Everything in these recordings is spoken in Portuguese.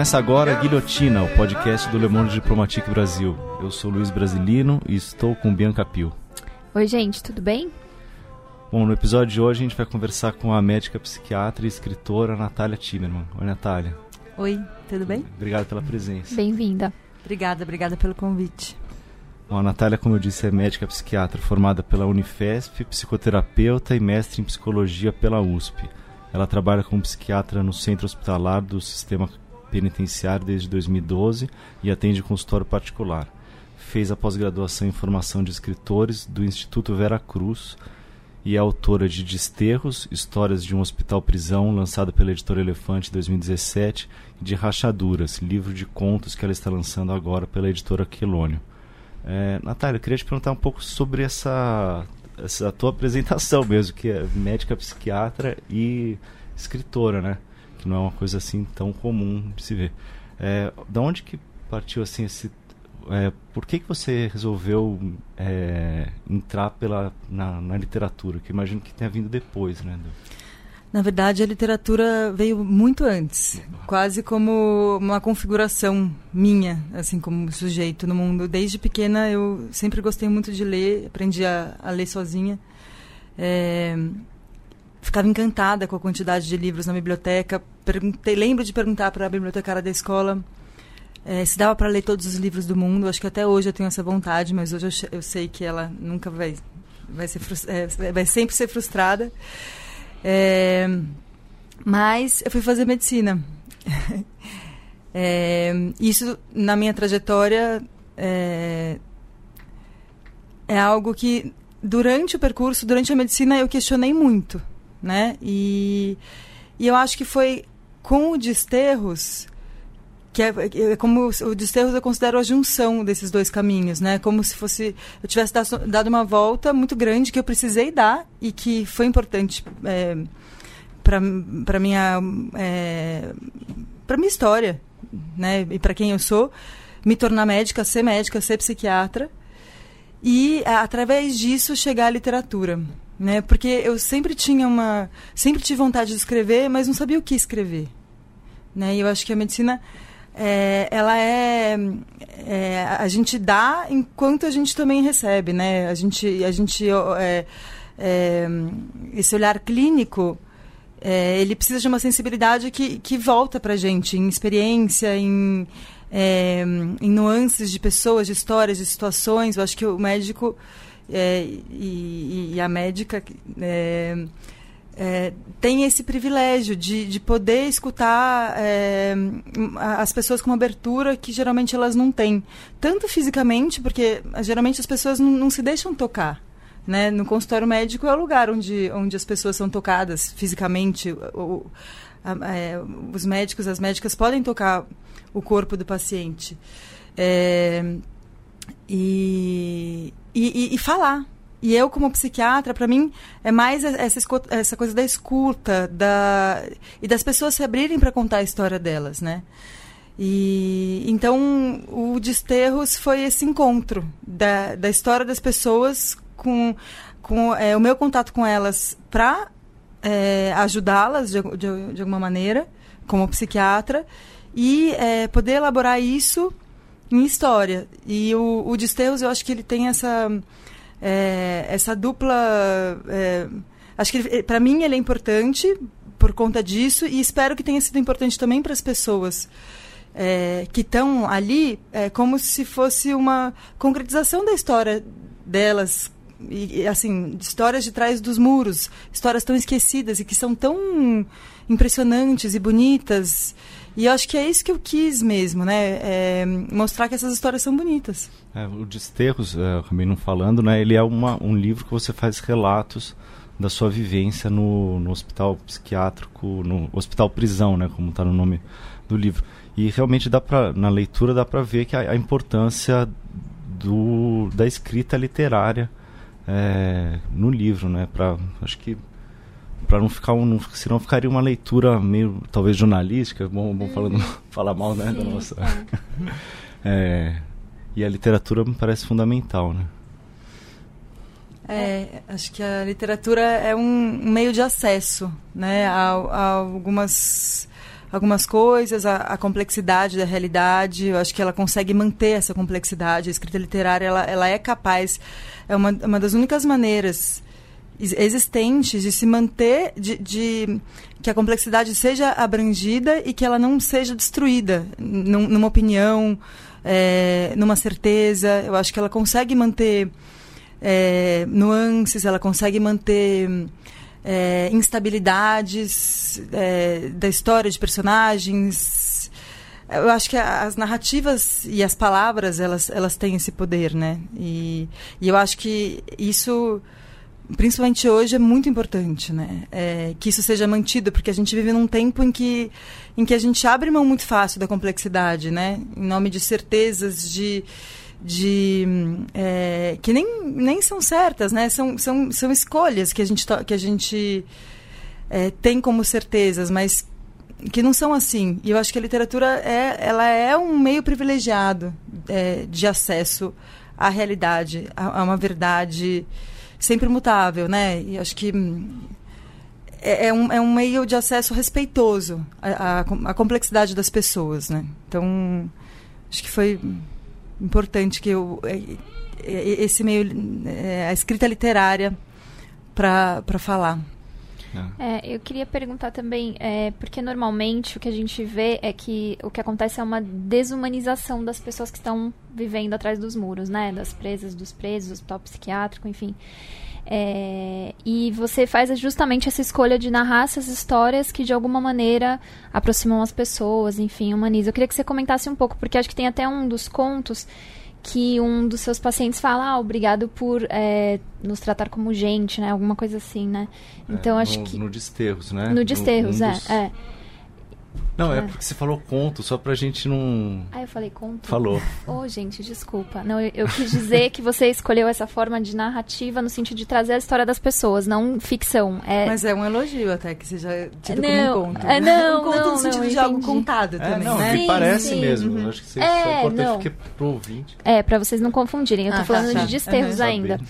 Começa agora a Guilhotina, o podcast do Le Monde Diplomatique Brasil. Eu sou Luiz Brasilino e estou com Bianca Pio. Oi, gente, tudo bem? Bom, no episódio de hoje a gente vai conversar com a médica psiquiatra e escritora Natália Timerman. Oi, Natália. Oi, tudo bem? Obrigado pela presença. Bem-vinda. Obrigada, obrigada pelo convite. Bom, a Natália, como eu disse, é médica psiquiatra formada pela Unifesp, psicoterapeuta e mestre em psicologia pela USP. Ela trabalha como psiquiatra no centro hospitalar do sistema penitenciário desde 2012 e atende consultório particular. Fez a pós-graduação em formação de escritores do Instituto Vera Cruz e é autora de Desterros, Histórias de um Hospital-Prisão, lançada pela editora Elefante em 2017, e de Rachaduras, livro de contos que ela está lançando agora pela editora Quelônio. É, Natália, eu queria te perguntar um pouco sobre essa, essa tua apresentação mesmo, que é médica psiquiatra e escritora, né? Que não é uma coisa assim tão comum de se ver. É, da onde que partiu assim esse é, por que, que você resolveu é, entrar pela, na, na, literatura? Que imagino que tenha vindo depois, né? Na verdade, a literatura veio muito antes, quase como uma configuração minha, assim como sujeito no mundo. Desde pequena eu sempre gostei muito de ler, aprendi a, a ler sozinha. É, ficava encantada com a quantidade de livros na biblioteca. Perguntei, lembro de perguntar para a bibliotecária da escola é, se dava para ler todos os livros do mundo. Acho que até hoje eu tenho essa vontade, mas hoje eu, eu sei que ela nunca vai vai ser é, vai sempre ser frustrada. É, mas eu fui fazer medicina. é, isso na minha trajetória é, é algo que durante o percurso, durante a medicina, eu questionei muito, né? E, e eu acho que foi com o Desterros que é, é, como o Desterros eu considero a junção desses dois caminhos, né? Como se fosse eu tivesse dado uma volta muito grande que eu precisei dar e que foi importante é, para minha é, para minha história, né? E para quem eu sou, me tornar médica, ser médica, ser psiquiatra e através disso chegar à literatura, né? Porque eu sempre tinha uma sempre tive vontade de escrever, mas não sabia o que escrever, né? E eu acho que a medicina é, ela é, é, a gente dá enquanto a gente também recebe, né? A gente, a gente é, é esse olhar clínico é, ele precisa de uma sensibilidade que, que volta para gente em experiência, em, é, em nuances de pessoas, de histórias, de situações. Eu acho que o médico e, e, a médica é, tem esse privilégio de, de poder escutar é, as pessoas com uma abertura que geralmente elas não têm. Tanto fisicamente, porque geralmente as pessoas não, não se deixam tocar. Né? No consultório médico é o lugar onde, onde as pessoas são tocadas fisicamente. O, a, é, os médicos, as médicas podem tocar o corpo do paciente. É, e, e, e, falar, e eu, como psiquiatra, para mim, é mais essa, essa coisa da escuta da, e das pessoas se abrirem para contar a história delas, né? E então o Desterros foi esse encontro da, da história das pessoas com, com é, o meu contato com elas para é, ajudá-las de, de, de, alguma maneira, como psiquiatra, e é, poder elaborar isso em história. E o, o Desterros, eu acho que ele tem essa é, essa dupla. É, acho que para mim ele é importante por conta disso e espero que tenha sido importante também para as pessoas. É, que estão ali é, como se fosse uma concretização da história delas e, assim histórias de trás dos muros histórias tão esquecidas e que são tão impressionantes e bonitas e acho que é isso que eu quis mesmo, né? É mostrar que essas histórias são bonitas. É, o Desterros, acabei não falando, né? Ele é uma, um livro que você faz relatos da sua vivência no, no hospital psiquiátrico, no hospital prisão, né? Como está no nome do livro. E realmente dá para na leitura dá para ver que a, a, importância do, da escrita literária é, no livro, né? Para acho que para não ficar um, senão ficaria uma leitura meio talvez jornalística bom, bom falando uhum. falar mal né da nossa é, e a literatura me parece fundamental né é, acho que a literatura é um meio de acesso né a, a algumas algumas coisas, a, a, complexidade da realidade. Eu acho que ela consegue manter essa complexidade. A escrita literária ela, ela é capaz, é uma, uma das únicas maneiras existentes de se manter, de, de, que a complexidade seja abrangida e que ela não seja destruída num, numa opinião, é, numa certeza. Eu acho que ela consegue manter é, nuances, ela consegue manter é, instabilidades é, da história de personagens. Eu acho que as narrativas e as palavras elas, elas têm esse poder, né? E, e eu acho que isso principalmente hoje, é muito importante, né? É, que isso seja mantido, porque a gente vive num tempo em que, em que a gente abre mão muito fácil da complexidade, né? Em nome de certezas, de, de é, que nem, nem são certas, né? São, são, são escolhas que a gente, que a gente é, tem como certezas, mas que não são assim. E eu acho que a literatura é, ela é um meio privilegiado é, de acesso à realidade, a, a, uma verdade sempre mutável, né? E acho que é, é, um, é um meio de acesso respeitoso à, à, à complexidade das pessoas, né? Então, acho que foi importante que eu é, é, esse meio a escrita literária para falar é, eu queria perguntar também, é, porque normalmente o que a gente vê é que o que acontece é uma desumanização das pessoas que estão vivendo atrás dos muros, né? Das presas, dos presos, do hospital psiquiátrico, enfim. É, e você faz justamente essa escolha de narrar essas histórias que de alguma maneira aproximam as pessoas, enfim, humanizam. Eu queria que você comentasse um pouco, porque acho que tem até um dos contos que um dos seus pacientes fala, ah, obrigado por é, nos tratar como gente, né? Alguma coisa assim, né? Então é, acho no, que. No desterros, né? No desterros, no, um é, dos... é. Não, é. é. porque você falou conto, só pra gente não. Ah, eu falei conto? Falou. Ô, oh, gente, desculpa. Não, eu, eu, quis dizer que você escolheu essa forma de narrativa no sentido de trazer a história das pessoas, não ficção. É... Mas é um elogio até, que seja tido não, como um conto. É, não, um conto não, no sentido não, de algo contado é, também, não, né? Sim, parece sim. mesmo. Uhum. Acho que você, é, só importante não. que pro ouvinte. É, pra vocês não confundirem. Eu tô ah, falando tá, de desterros uhum. ainda.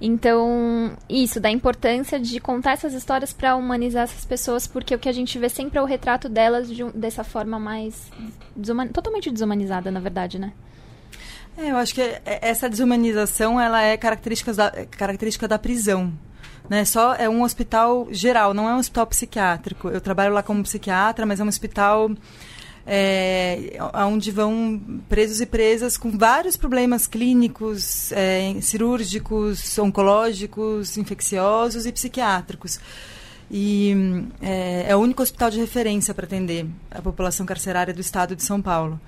Então, isso, da importância de contar essas histórias para humanizar essas pessoas, porque o que a gente vê sempre é o retrato delas de, dessa forma mais desuman... totalmente desumanizada, na verdade, né? É, eu acho que essa desumanização ela é característica da, característica da prisão. Né? Só é um hospital geral, não é um hospital psiquiátrico. Eu trabalho lá como psiquiatra, mas é um hospital é, onde vão presos e presas com vários problemas clínicos, é, cirúrgicos, oncológicos, infecciosos e psiquiátricos. E é, é o único hospital de referência para atender a população carcerária do estado de São Paulo.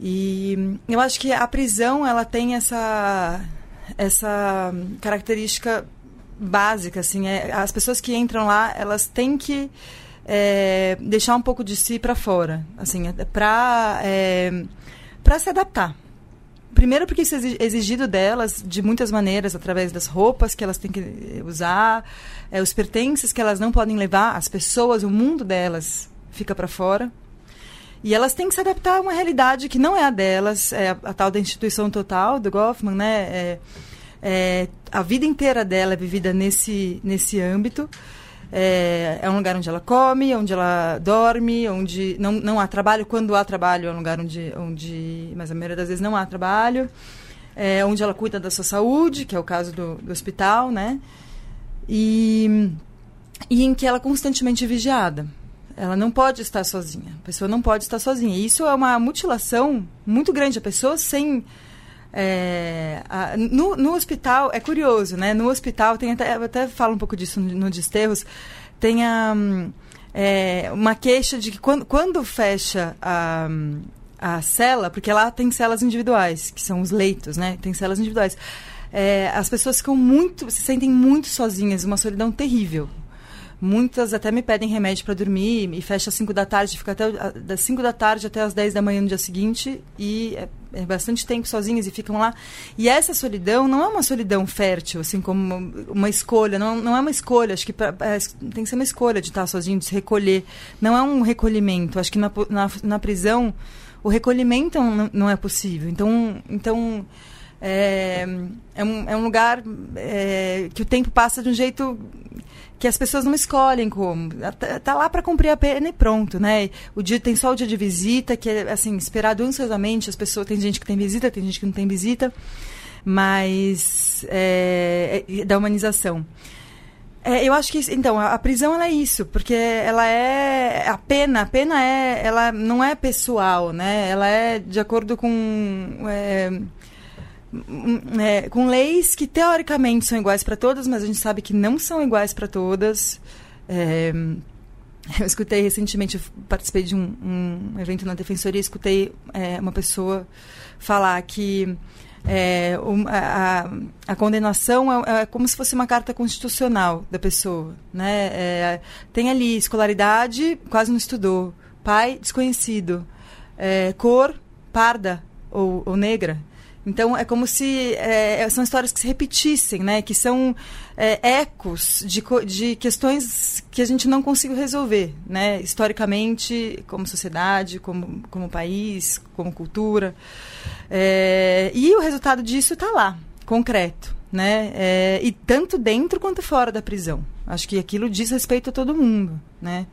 E eu acho que a prisão ela tem essa essa característica básica assim é, as pessoas que entram lá elas têm que é, deixar um pouco de si para fora, assim, é, para é, para se adaptar. Primeiro porque isso é exigido delas de muitas maneiras, através das roupas que elas têm que usar, é, os pertences que elas não podem levar, as pessoas, o mundo delas fica para fora. E elas têm que se adaptar a uma realidade que não é a delas, é a, a tal da instituição total do Goffman, né? É, é, a vida inteira dela é vivida nesse, nesse âmbito. É, é, um lugar onde ela come, onde ela dorme, onde não, não há trabalho. Quando há trabalho, é um lugar onde, onde mas a maioria das vezes não há trabalho. É, onde ela cuida da sua saúde, que é o caso do, do hospital, né? E, e em que ela é constantemente vigiada. Ela não pode estar sozinha. A pessoa não pode estar sozinha. E isso é uma mutilação muito grande. A pessoa sem é, a, no, no, hospital, é curioso, né? No hospital, tem até, eu até falo um pouco disso no, no Desterros, tem a, é, uma queixa de que quando, quando fecha a, a cela, porque lá tem celas individuais, que são os leitos, né? Tem celas individuais. É, as pessoas ficam muito, se sentem muito sozinhas, uma solidão terrível. Muitas até me pedem remédio para dormir e fecha às 5 da tarde, fica até das 5 da tarde até as 10 da manhã no dia seguinte e é, é, bastante tempo sozinhas e ficam lá. E essa solidão não é uma solidão fértil, assim como uma, uma escolha, não, não é uma escolha, acho que pra, é, tem que ser uma escolha de estar sozinho, de se recolher. Não é um recolhimento. Acho que na, na, na prisão o recolhimento não, não é possível. Então, então é, é, um, é um lugar é, que o tempo passa de um jeito que as pessoas não escolhem como. Tá, tá lá para cumprir a pena e pronto, né? O dia tem só o dia de visita, que é assim, esperado ansiosamente. As pessoas tem gente que tem visita, tem gente que não tem visita, mas é, é da humanização. É, eu acho que então a, a, prisão ela é isso, porque ela é a pena, a pena é, ela não é pessoal, né? Ela é de acordo com é, é, com leis que teoricamente são iguais para todas, mas a gente sabe que não são iguais para todas. É, eu escutei recentemente, eu participei de um, um evento na defensoria, escutei é, uma pessoa falar que é, um, a, a, condenação é, é, como se fosse uma carta constitucional da pessoa. Né? É, tem ali escolaridade, quase não estudou. Pai, desconhecido. É, cor, parda ou, ou negra. Então é como se é, é, são histórias que se repetissem, né? Que são é, ecos de, de questões que a gente não conseguiu resolver, né? Historicamente, como sociedade, como, como país, como cultura. É, e o resultado disso está lá, concreto, né? É, e tanto dentro quanto fora da prisão. Acho que aquilo diz respeito a todo mundo, né?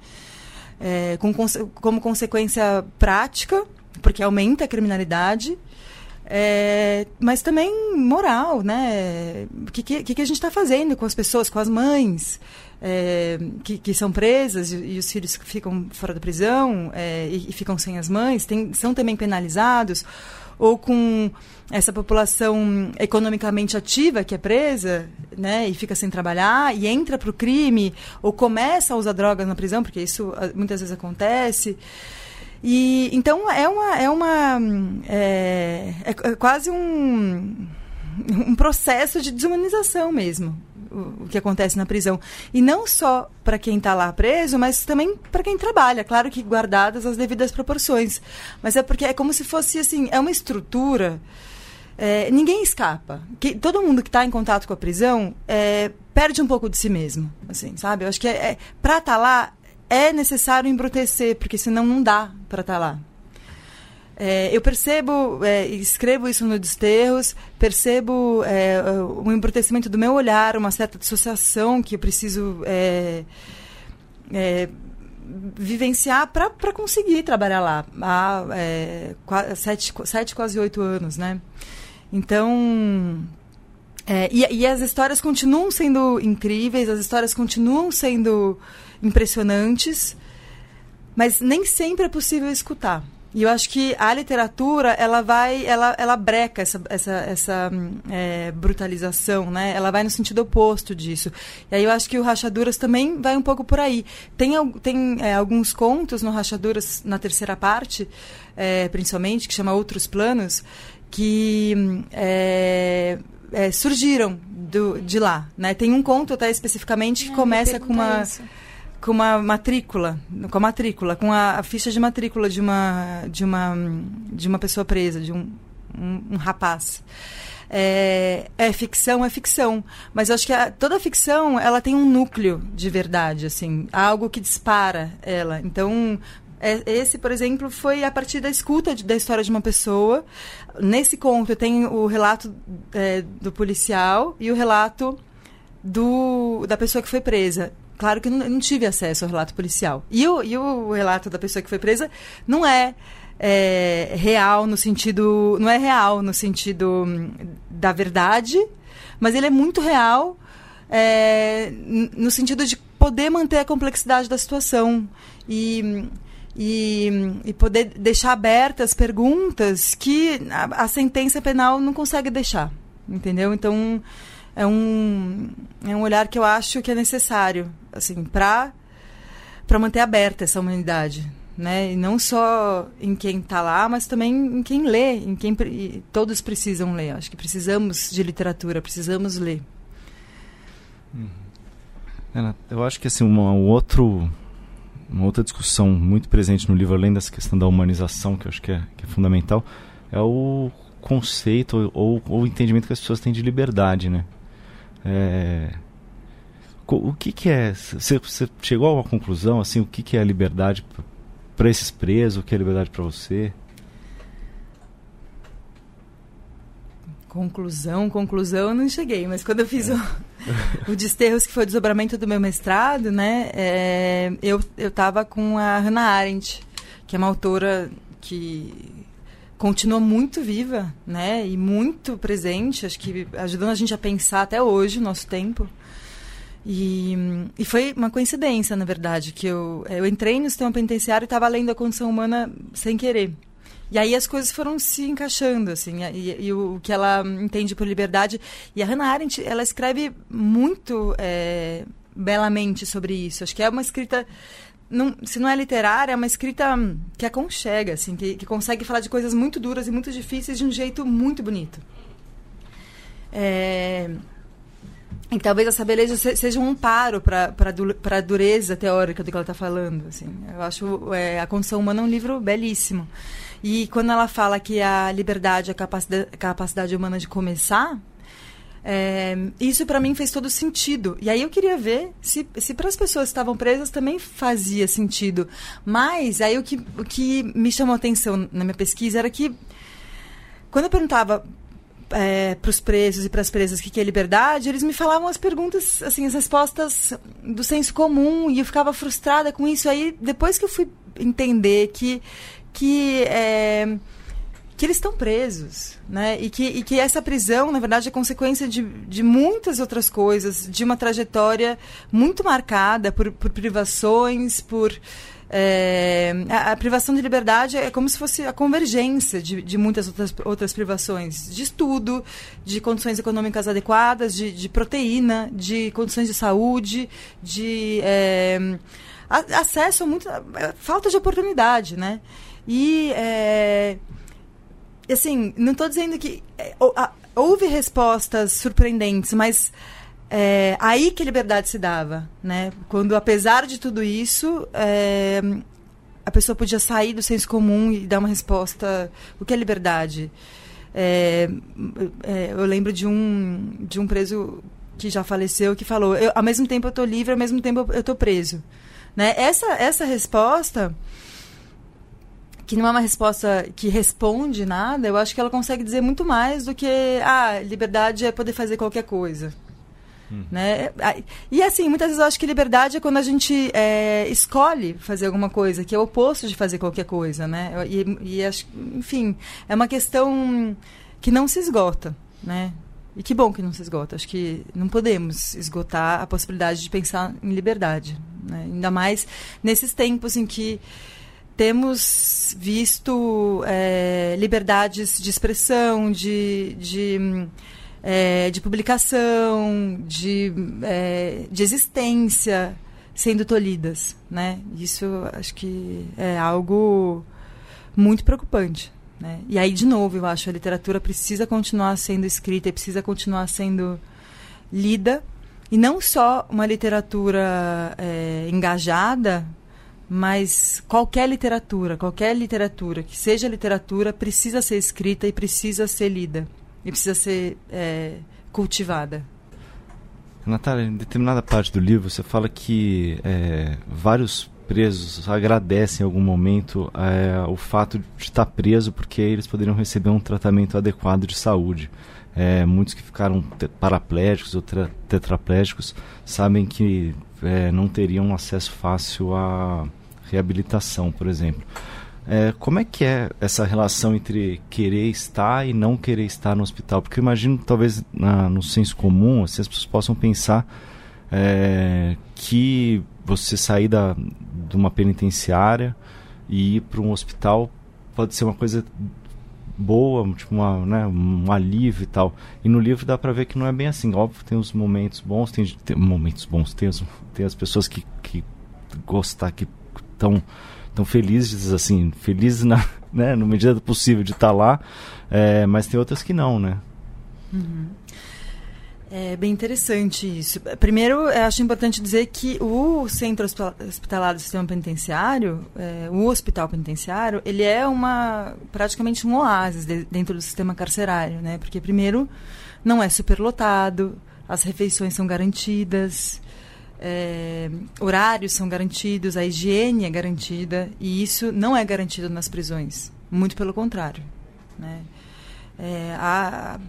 É, com, como consequência prática, porque aumenta a criminalidade é, mas também moral, né? O que, que, que a gente está fazendo com as pessoas, com as mães é, que, que, são presas e, e, os filhos ficam fora da prisão é, e, e, ficam sem as mães, tem, são também penalizados? Ou com essa população economicamente ativa que é presa né, e fica sem trabalhar e entra para o crime ou começa a usar drogas na prisão, porque isso ah, muitas vezes acontece. E então é uma é uma é, é, é quase um um processo de desumanização mesmo o, que acontece na prisão. E não só para quem está lá preso mas também para quem trabalha. Claro que guardadas as devidas proporções. Mas é porque é como se fosse assim é uma estrutura é, ninguém escapa. Que todo mundo que está em contato com a prisão é, perde um pouco de si mesmo assim sabe? Eu acho que é, é para estar tá lá é necessário embrutecer, porque senão não dá para estar tá lá. É, eu percebo, é, escrevo isso no Desterros, percebo é, o embrutecimento do meu olhar, uma certa dissociação que eu preciso é, é, vivenciar para conseguir trabalhar lá há é, sete, sete, quase oito anos, né? Então, e, e as histórias continuam sendo incríveis, as histórias continuam sendo impressionantes, mas nem sempre é possível escutar. E eu acho que a literatura ela vai, ela, ela breca essa, essa, essa é, brutalização, né? Ela vai no sentido oposto disso. E aí eu acho que o Rachaduras também vai um pouco por aí. Tem, tem é, alguns contos no Rachaduras, na terceira parte, é, principalmente, que chama Outros Planos, que é, é, surgiram do, de lá, né? Tem um conto até especificamente que ah, começa com uma... Isso com uma matrícula, com a matrícula, com a, a, ficha de matrícula de uma de uma de uma pessoa presa, de um, um, um rapaz. É, é, ficção, é ficção. Mas eu acho que a, toda ficção ela tem um núcleo de verdade, assim, algo que dispara ela. Então, é, esse, por exemplo, foi a partir da escuta de, da história de uma pessoa. Nesse conto tem o relato é, do policial e o relato do, da pessoa que foi presa. Claro que eu não, tive acesso ao relato policial. E o, e o relato da pessoa que foi presa não é, é real no sentido. Não é real no sentido hum, da verdade, mas ele é muito real é, no sentido de poder manter a complexidade da situação e, e, e poder deixar abertas perguntas que a, a sentença penal não consegue deixar. Entendeu? Então é um, é um olhar que eu acho que é necessário, assim, para para manter aberta essa humanidade, né? E não só em quem está lá, mas também em quem lê, em quem todos precisam ler. Acho que precisamos de literatura, precisamos ler. Uhum. Eu acho que assim uma, um outro uma outra discussão muito presente no livro, além dessa questão da humanização, que eu acho que é, que é fundamental, é o conceito ou, ou o entendimento que as pessoas têm de liberdade, né? É, o que, que é? Você, você chegou a uma conclusão assim? O que, que é a liberdade para esses presos? O que é liberdade para você? conclusão, conclusão, eu não cheguei, mas quando eu fiz o, o Desterros, que foi o desdobramento do meu mestrado, né, é, eu, eu tava com a Hannah Arendt, que é uma autora que continua muito viva, né, e muito presente, acho que ajudando a gente a pensar até hoje o nosso tempo. E, e foi uma coincidência, na verdade, que eu, eu entrei no sistema penitenciário e estava lendo a condição humana sem querer. E aí as coisas foram se encaixando, assim, e, e o, o, que ela entende por liberdade. E a Hannah Arendt, ela escreve muito é, belamente sobre isso. Acho que é uma escrita não, se não é literária, é uma escrita que aconchega, assim, que, que consegue falar de coisas muito duras e muito difíceis de um jeito muito bonito. É, e talvez essa beleza seja um amparo para a dureza teórica do que ela está falando. Assim. Eu acho é, A Condição Humana um livro belíssimo. E quando ela fala que a liberdade é a capacidade, capacidade humana de começar, é, isso para mim fez todo sentido. E aí eu queria ver se, se para as pessoas que estavam presas também fazia sentido. Mas aí o que, o que me chamou a atenção na minha pesquisa era que quando eu perguntava é, para os presos e para as presas que, que é liberdade, eles me falavam as perguntas, assim, as respostas do senso comum e eu ficava frustrada com isso. Aí depois que eu fui entender que que é, que eles estão presos, né? E que, e que essa prisão, na verdade, é consequência de, de muitas outras coisas, de uma trajetória muito marcada por, por privações, por é, a, a, privação de liberdade é como se fosse a convergência de, de muitas outras, outras privações, de estudo, de condições econômicas adequadas, de, de proteína, de condições de saúde, de é, a, acesso a muita falta de oportunidade, né? E é, assim, não estou dizendo que é, houve respostas surpreendentes, mas é, aí que a liberdade se dava, né? Quando, apesar de tudo isso, é, a pessoa podia sair do senso comum e dar uma resposta. O que é liberdade? É, é, eu lembro de um, de um preso que já faleceu que falou: eu, ao mesmo tempo eu estou livre, ao mesmo tempo eu estou preso. Né? Essa, essa resposta que não é uma resposta que responde nada, eu acho que ela consegue dizer muito mais do que ah, liberdade é poder fazer qualquer coisa. Hum. Né? E assim, muitas vezes eu acho que liberdade é quando a gente é, escolhe fazer alguma coisa, que é o oposto de fazer qualquer coisa, né? E, e acho, enfim, é uma questão que não se esgota, né? E que bom que não se esgota. Acho que não podemos esgotar a possibilidade de pensar em liberdade, né? ainda mais nesses tempos em que temos visto é, liberdades de expressão, de, de é, de publicação, de, é, de existência sendo tolhidas, né? Isso acho que é algo muito preocupante. Né? E aí, de novo, eu acho a literatura precisa continuar sendo escrita e precisa continuar sendo lida. E não só uma literatura é, engajada, mas qualquer literatura, qualquer literatura que seja literatura, precisa ser escrita e precisa ser lida e precisa ser é, cultivada. Natália, em determinada parte do livro você fala que é, vários presos agradecem em algum momento é, o fato de estar preso porque eles poderiam receber um tratamento adequado de saúde. É, muitos que ficaram paraplégicos ou tetraplégicos sabem que é, não teriam acesso fácil à reabilitação, por exemplo. É, como é que é essa relação entre querer estar e não querer estar no hospital? Porque eu imagino, talvez, na, no senso comum, assim, as pessoas possam pensar é, que você sair da, de uma penitenciária e ir para um hospital pode ser uma coisa boa, tipo uma, né, um alívio e tal. E no livro dá para ver que não é bem assim. Óbvio, tem os momentos bons, tem, tem momentos bons, tem, os, tem as pessoas que, que gostar, que estão tão felizes, assim, felizes na, né, no medida do possível de estar tá lá, é, mas tem outras que não, né? Uhum. É bem interessante isso. Primeiro, acho importante dizer que o centro hospitalar do sistema penitenciário, é, o hospital penitenciário, ele é uma praticamente um oásis de, dentro do sistema carcerário, né? Porque primeiro não é superlotado, as refeições são garantidas, é, horários são garantidos, a higiene é garantida e isso não é garantido nas prisões. Muito pelo contrário. Né? É, a,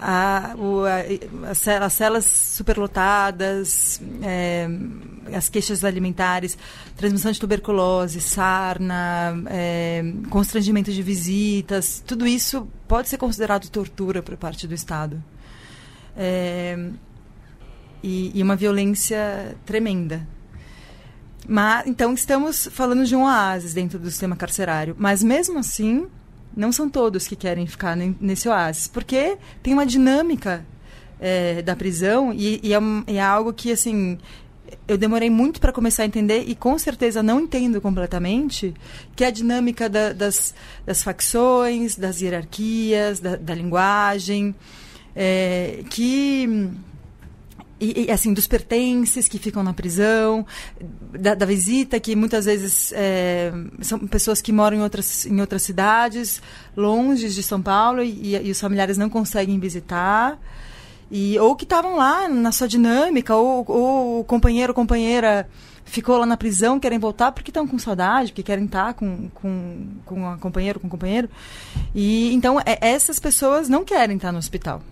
a, o, a, as celas superlotadas, é, as queixas alimentares, transmissão de tuberculose, sarna, é, constrangimento de visitas, tudo isso pode ser considerado tortura por parte do Estado. É, e, e uma violência tremenda. Mas, então, estamos falando de um oásis dentro do sistema carcerário. Mas, mesmo assim, não são todos que querem ficar nesse oásis. Porque tem uma dinâmica é, da prisão e, e, é, é, algo que, assim, eu demorei muito para começar a entender e, com certeza, não entendo completamente, que é a dinâmica da, das, das facções, das hierarquias, da, da linguagem, é, que e, e, assim dos pertences que ficam na prisão da, da visita que muitas vezes é, são pessoas que moram em outras em outras cidades longe de São Paulo e, e os familiares não conseguem visitar. E ou que estavam lá na sua dinâmica ou, ou o companheiro ou companheira ficou lá na prisão querem voltar porque estão com saudade porque querem estar com com com a companheiro com o companheiro. E então é, essas pessoas não querem estar no hospital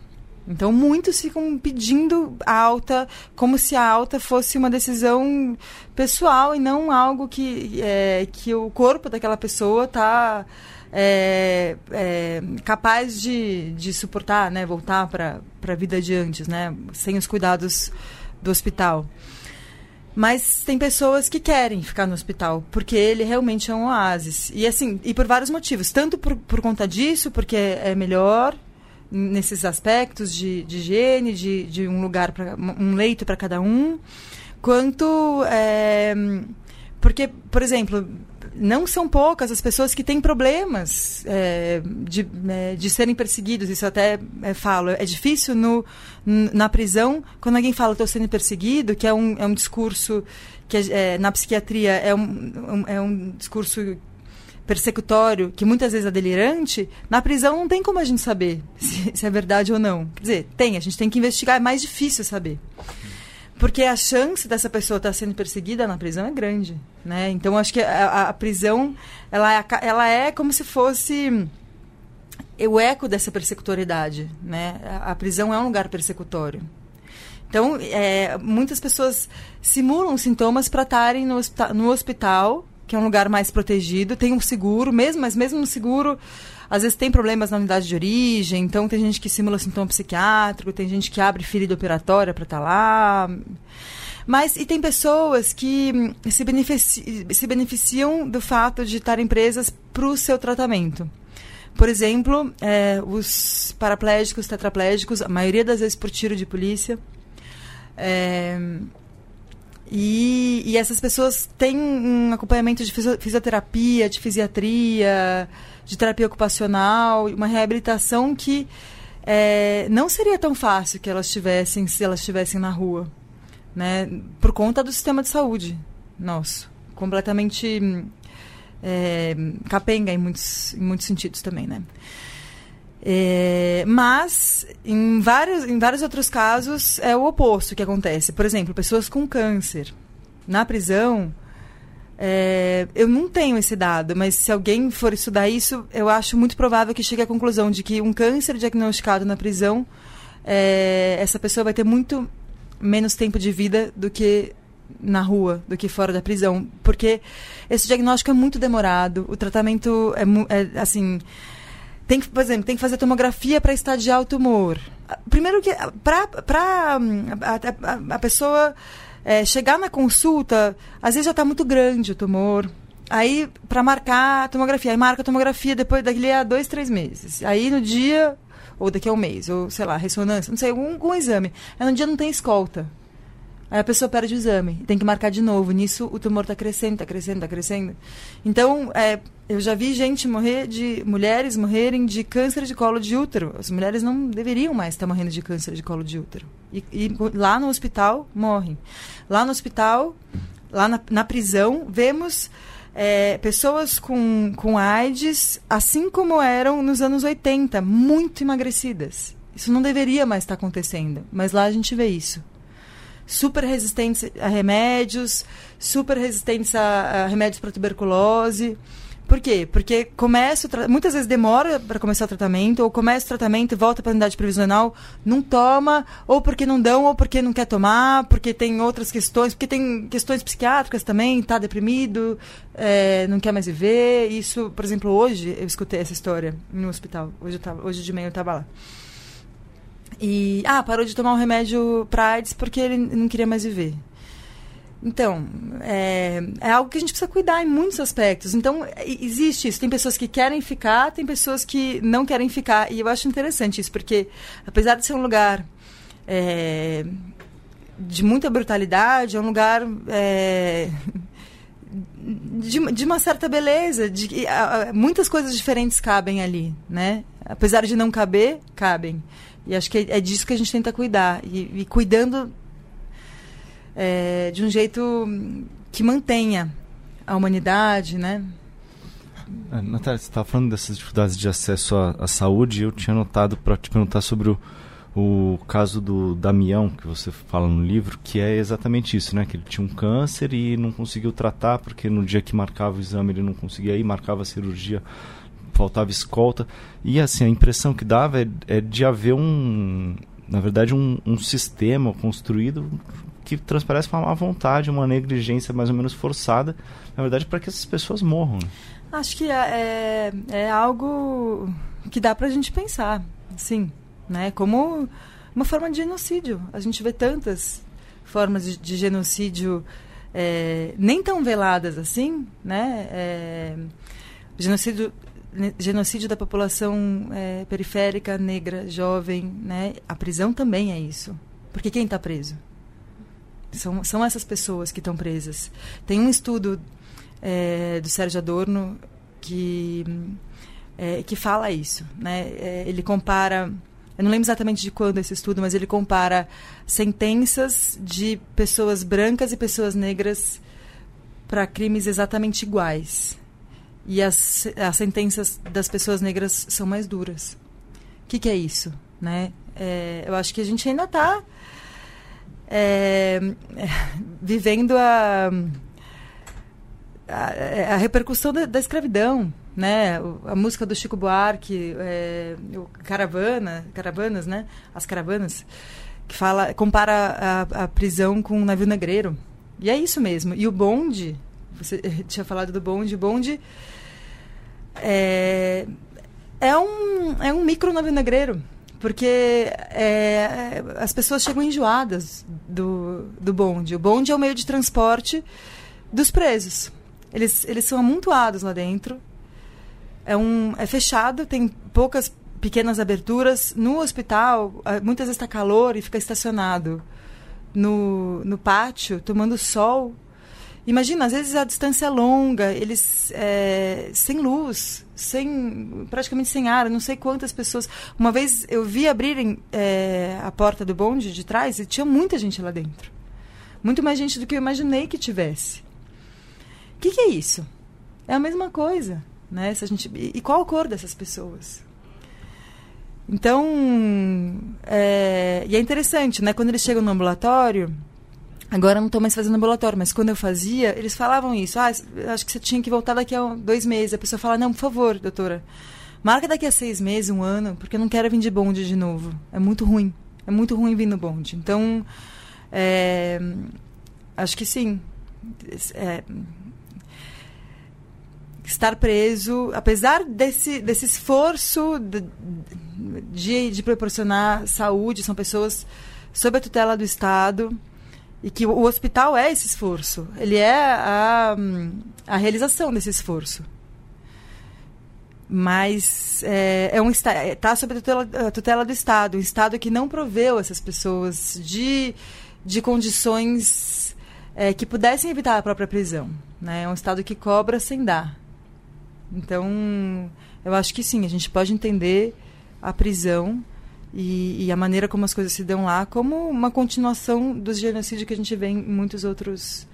então, muitos ficam pedindo alta, como se a alta fosse uma decisão pessoal e não algo que, é, que o corpo daquela pessoa está é, é, capaz de, de suportar, né? voltar para a vida de antes, né? sem os cuidados do hospital. Mas tem pessoas que querem ficar no hospital, porque ele realmente é um oásis. E assim, e por vários motivos. Tanto por, por conta disso, porque é melhor, nesses aspectos de, de higiene, de, de um lugar, pra, um leito para cada um, quanto. É, porque, por exemplo, não são poucas as pessoas que têm problemas é, de, é, de serem perseguidos. Isso até é, falo. É difícil no, na prisão, quando alguém fala estou sendo perseguido, que é um, é um discurso que é, na psiquiatria é um, um, é um discurso persecutório, que muitas vezes é delirante, na prisão não tem como a gente saber se, se é verdade ou não. Quer dizer, tem, a gente tem que investigar, é mais difícil saber. Porque a chance dessa pessoa estar sendo perseguida na prisão é grande, né? Então, acho que a, a prisão, ela é, ela é como se fosse o eco dessa persecutoriedade, né? A, a prisão é um lugar persecutório. Então, é, muitas pessoas simulam sintomas para estarem no, no hospital que é um lugar mais protegido, tem um seguro, mesmo, mas mesmo no seguro, às vezes tem problemas na unidade de origem, então tem gente que simula sintoma psiquiátrico, tem gente que abre ferida operatória para estar tá lá. Mas, e tem pessoas que hum, se, benefici se beneficiam do fato de estarem presas para o seu tratamento. Por exemplo, é, os paraplégicos, tetraplégicos, a maioria das vezes por tiro de polícia. É, e, e essas pessoas têm um acompanhamento de fisioterapia, de fisiatria, de terapia ocupacional, uma reabilitação que é, não seria tão fácil que elas tivessem se elas estivessem na rua, né? Por conta do sistema de saúde nosso, completamente é, capenga em muitos, em muitos sentidos também, né? É, mas, em vários, em vários outros casos, é o oposto que acontece. Por exemplo, pessoas com câncer. Na prisão, é, eu não tenho esse dado, mas se alguém for estudar isso, eu acho muito provável que chegue à conclusão de que um câncer diagnosticado na prisão, é, essa pessoa vai ter muito menos tempo de vida do que na rua, do que fora da prisão. Porque esse diagnóstico é muito demorado, o tratamento é, é assim tem que, por exemplo, tem que fazer tomografia para estadiar o tumor. Primeiro que para a, a, a, pessoa é, chegar na consulta, às vezes já está muito grande o tumor. Aí, para marcar a tomografia, aí marca a tomografia depois daqui a dois, três meses. Aí no dia, ou daqui a um mês, ou sei lá, ressonância, não sei, algum, algum exame. Aí no dia não tem escolta. Aí a pessoa perde o exame, tem que marcar de novo. Nisso o tumor está crescendo, está crescendo, está crescendo. Então, é, eu já vi gente morrer de. mulheres morrerem de câncer de colo de útero. As mulheres não deveriam mais estar morrendo de câncer de colo de útero. E, e lá no hospital morrem. Lá no hospital, lá na, na prisão, vemos. É, pessoas com, com AIDS, assim como eram nos anos 80, muito emagrecidas. Isso não deveria mais estar acontecendo, mas lá a gente vê isso super resistentes a remédios, super resistentes a, a remédios para tuberculose, Por quê? Porque começa muitas vezes demora para começar o tratamento, ou começa o tratamento e volta para a unidade previsional, não toma, ou porque não dão, ou porque não quer tomar, porque tem outras questões, porque tem questões psiquiátricas também, está deprimido, é, não quer mais viver. Isso, por exemplo, hoje eu escutei essa história no hospital. Hoje, tava, hoje de manhã eu estava lá. E, ah, parou de tomar um remédio para AIDS porque ele não queria mais viver. Então, é, é, algo que a gente precisa cuidar em muitos aspectos. Então, existe isso. Tem pessoas que querem ficar, tem pessoas que não querem ficar. E eu acho interessante isso, porque apesar de ser um lugar é, de muita brutalidade, é um lugar é, de, de, uma certa beleza. De, muitas coisas diferentes cabem ali, né? Apesar de não caber, cabem. E acho que é, é disso que a gente tenta cuidar. E, e cuidando é, de um jeito que mantenha a humanidade, né? É, Natália, você estava falando dessas dificuldades de acesso à, à saúde. Eu tinha notado para te perguntar sobre o, o caso do Damião, que você fala no livro, que é exatamente isso, né? Que ele tinha um câncer e não conseguiu tratar, porque no dia que marcava o exame ele não conseguia ir, marcava a cirurgia, faltava escolta. E assim, a impressão que dava é, é de haver um, na verdade, um, um sistema construído que transparece uma má vontade, uma negligência mais ou menos forçada, na verdade, para que essas pessoas morram. Né? Acho que é, é, é algo que dá para a gente pensar, sim, né? Como uma forma de genocídio. A gente vê tantas formas de, de genocídio é, nem tão veladas assim, né? É, genocídio genocídio da população é, periférica, negra, jovem, né? A prisão também é isso. Porque quem está preso? São, são essas pessoas que estão presas. Tem um estudo é, do Sérgio Adorno que, é, que fala isso. Né? É, ele compara. Eu não lembro exatamente de quando esse estudo, mas ele compara sentenças de pessoas brancas e pessoas negras para crimes exatamente iguais. E as, as sentenças das pessoas negras são mais duras. O que, que é isso? Né? É, eu acho que a gente ainda está é, vivendo a, a, a repercussão da, da, escravidão, né? A música do Chico Buarque, é, Caravana, Caravanas, né? As caravanas, que fala, compara a, a prisão com um navio negreiro. E é isso mesmo. E o bonde, você tinha falado do bonde, o bonde é, é um, é um micro navio negreiro porque é, as pessoas chegam enjoadas do, do bonde. O bonde é o meio de transporte dos presos. Eles, eles são amontoados lá dentro. É, um, é fechado, tem poucas pequenas aberturas. No hospital, muitas vezes está calor e fica estacionado no, no pátio, tomando sol Imagina, às vezes a distância é longa, eles é, sem luz, sem praticamente sem ar, não sei quantas pessoas. Uma vez eu vi abrirem é, a porta do bonde de trás e tinha muita gente lá dentro. Muito mais gente do que eu imaginei que tivesse. O que, que, é isso? É a mesma coisa, né? Se a gente, e qual a cor dessas pessoas? Então, é, e é interessante, né? Quando eles chegam no ambulatório, Agora não estou mais fazendo ambulatório, mas quando eu fazia, eles falavam isso. Ah, acho que você tinha que voltar daqui a dois meses. A pessoa fala, não, por favor, doutora, marca daqui a seis meses, um ano, porque eu não quero vir de bonde de novo. É muito ruim. É muito ruim vir no bonde. Então, é, acho que sim. É, estar preso, apesar desse, desse esforço de, de, de proporcionar saúde, são pessoas sob a tutela do Estado e que o hospital é esse esforço. Ele é a, a realização desse esforço. Mas é, é um está é, sob a tutela, a tutela do Estado. Um Estado que não proveu essas pessoas de, de condições é, que pudessem evitar a própria prisão. Né? É um Estado que cobra sem dar. Então, eu acho que sim, a gente pode entender a prisão e, e, a maneira como as coisas se dão lá como uma continuação dos genocídios que a gente vê em muitos outros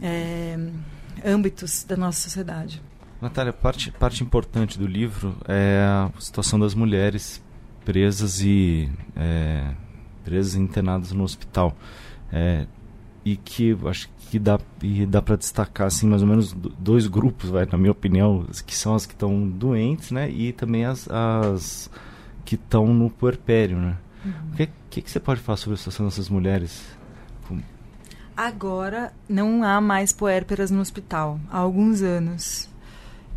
é, âmbitos da nossa sociedade. Natália, parte, parte importante do livro é a situação das mulheres presas e é, presas e internadas no hospital. É, e que acho que dá, e dá para destacar assim, mais ou menos dois grupos, vai, na minha opinião, que são as que estão doentes, né? E também as, as que estão no puerpério, né? Uhum. O que, que, que, você pode falar sobre a situação dessas mulheres? Agora não há mais puérperas no hospital, há alguns anos.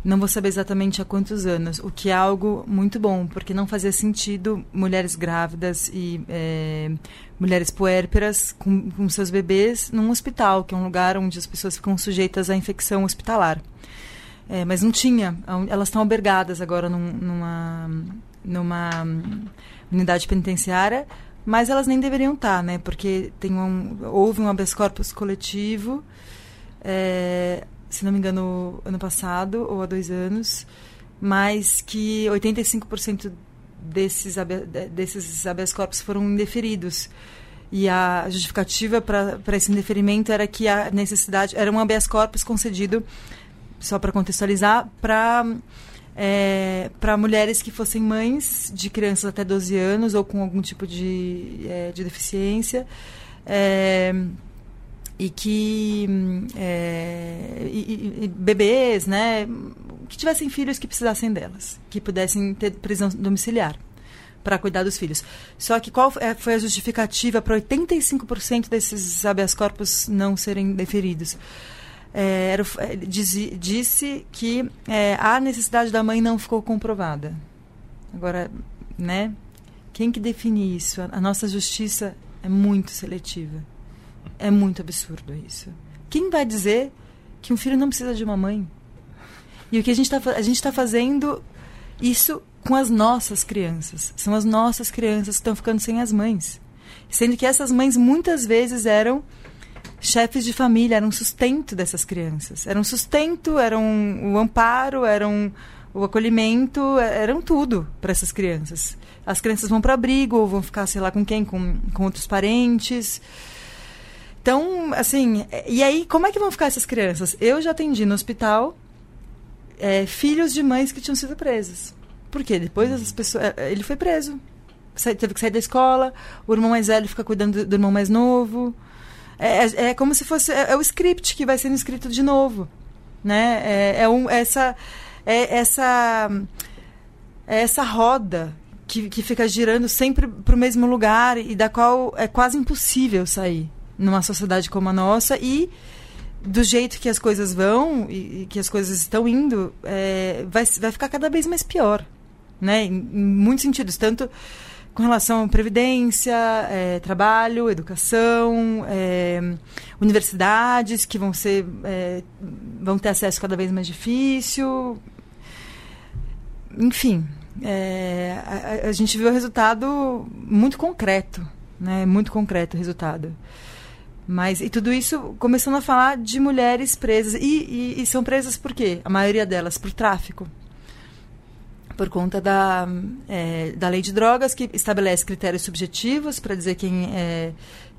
Não vou saber exatamente há quantos anos, o que é algo muito bom, porque não fazia sentido mulheres grávidas e é, mulheres puérperas com, com, seus bebês num hospital, que é um lugar onde as pessoas ficam sujeitas à infecção hospitalar. É, mas não tinha, elas estão albergadas agora num, numa, numa unidade penitenciária, mas elas nem deveriam estar, né? Porque tem um, houve um habeas corpus coletivo. É, se não me engano, ano passado ou há dois anos, mas que 85% desses, desses habeas corpus foram indeferidos. E a justificativa para esse indeferimento era que a necessidade era um habeas corpus concedido, só para contextualizar, para é, para mulheres que fossem mães de crianças até 12 anos ou com algum tipo de, é, de deficiência. É, e que é, e, e, bebês, né, que tivessem filhos que precisassem delas, que pudessem ter prisão domiciliar para cuidar dos filhos. Só que qual é, foi a justificativa para 85% desses habeas corpus não serem deferidos? É, era, é, disse, disse que é, a necessidade da mãe não ficou comprovada. Agora, né? Quem que define isso? a, a nossa justiça é muito seletiva. É muito absurdo isso. Quem vai dizer que um filho não precisa de uma mãe? E o que a gente está está fazendo isso com as nossas crianças. São as nossas crianças que estão ficando sem as mães. Sendo que essas mães muitas vezes eram chefes de família, eram sustento dessas crianças. Eram sustento, eram o amparo, eram o acolhimento, eram tudo para essas crianças. As crianças vão para abrigo, ou vão ficar, sei lá, com quem? Com, com outros parentes. Então, assim, e aí, como é que vão ficar essas crianças? Eu já atendi no hospital é, filhos de mães que tinham sido presas. Porque depois essas pessoas. É, ele foi preso. Teve que sair da escola, o irmão mais velho fica cuidando do irmão mais novo. É, é, é como se fosse. É, é, o script que vai sendo escrito de novo. Né? É, é um, essa. É essa. É essa roda que, que fica girando sempre para o mesmo lugar e da qual é quase impossível sair numa sociedade como a nossa e do jeito que as coisas vão e, e que as coisas estão indo, vai, vai ficar cada vez mais pior, né? Em, em muitos sentidos, tanto com relação à previdência, é, trabalho, educação, é, universidades que vão ser é, vão ter acesso cada vez mais difícil, enfim, é, a, a, gente viu o resultado muito concreto, né? Muito concreto o resultado. Mas, e tudo isso começando a falar de mulheres presas. E, e, e, são presas por quê? A maioria delas por tráfico. Por conta da, é, da lei de drogas, que estabelece critérios subjetivos para dizer quem é,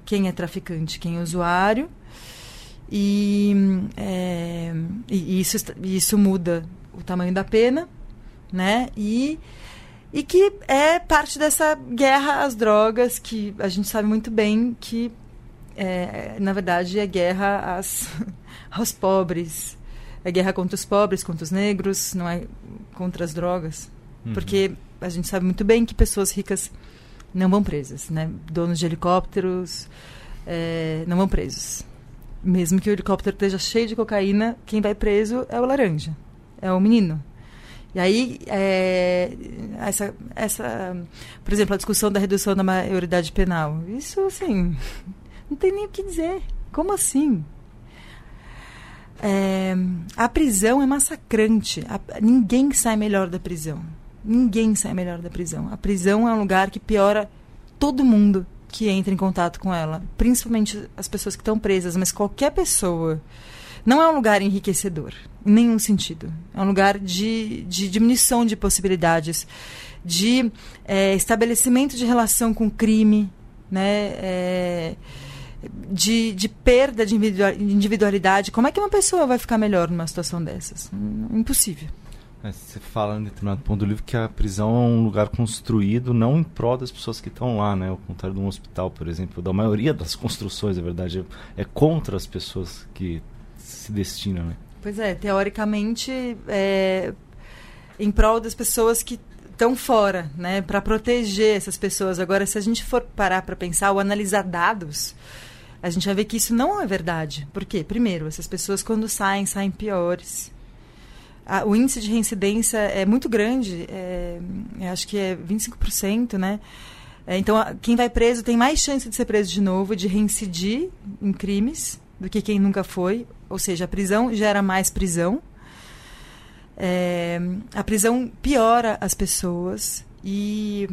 quem é traficante, quem é usuário. E, é, e isso, isso muda o tamanho da pena, né? E, e que é parte dessa guerra às drogas que a gente sabe muito bem que é, na verdade, é guerra às, aos pobres. É guerra contra os pobres, contra os negros, não é contra as drogas. Uhum. Porque a gente sabe muito bem que pessoas ricas não vão presas, né? Donos de helicópteros é, não vão presos. Mesmo que o helicóptero esteja cheio de cocaína, quem vai preso é o laranja, é o menino. E aí, é, essa, essa, por exemplo, a discussão da redução da maioridade penal. Isso, assim, não tem nem o que dizer. Como assim? É, a prisão é massacrante. A, ninguém sai melhor da prisão. Ninguém sai melhor da prisão. A prisão é um lugar que piora todo mundo que entra em contato com ela, principalmente as pessoas que estão presas, mas qualquer pessoa. Não é um lugar enriquecedor, em nenhum sentido. É um lugar de, de diminuição de possibilidades, de é, estabelecimento de relação com crime, né? É, de, de perda de individualidade. Como é que uma pessoa vai ficar melhor numa situação dessas? Impossível. Você fala em determinado ponto do livro que a prisão é um lugar construído não em prol das pessoas que estão lá, né? Ao contrário de um hospital, por exemplo, da maioria das construções, na verdade, é, é contra as pessoas que se destinam, né? Pois é, teoricamente, é, em prol das pessoas que estão fora, né? Para proteger essas pessoas. Agora, se a gente for parar para pensar ou analisar dados, a gente vai ver que isso não é verdade. Por quê? Primeiro, essas pessoas quando saem, saem piores a, o índice de reincidência é muito grande, é, acho que é 25%, né? É, então, a, quem vai preso tem mais chance de ser preso de novo, de reincidir em crimes, do que quem nunca foi. Ou seja, a prisão gera mais prisão. É, a prisão piora as pessoas e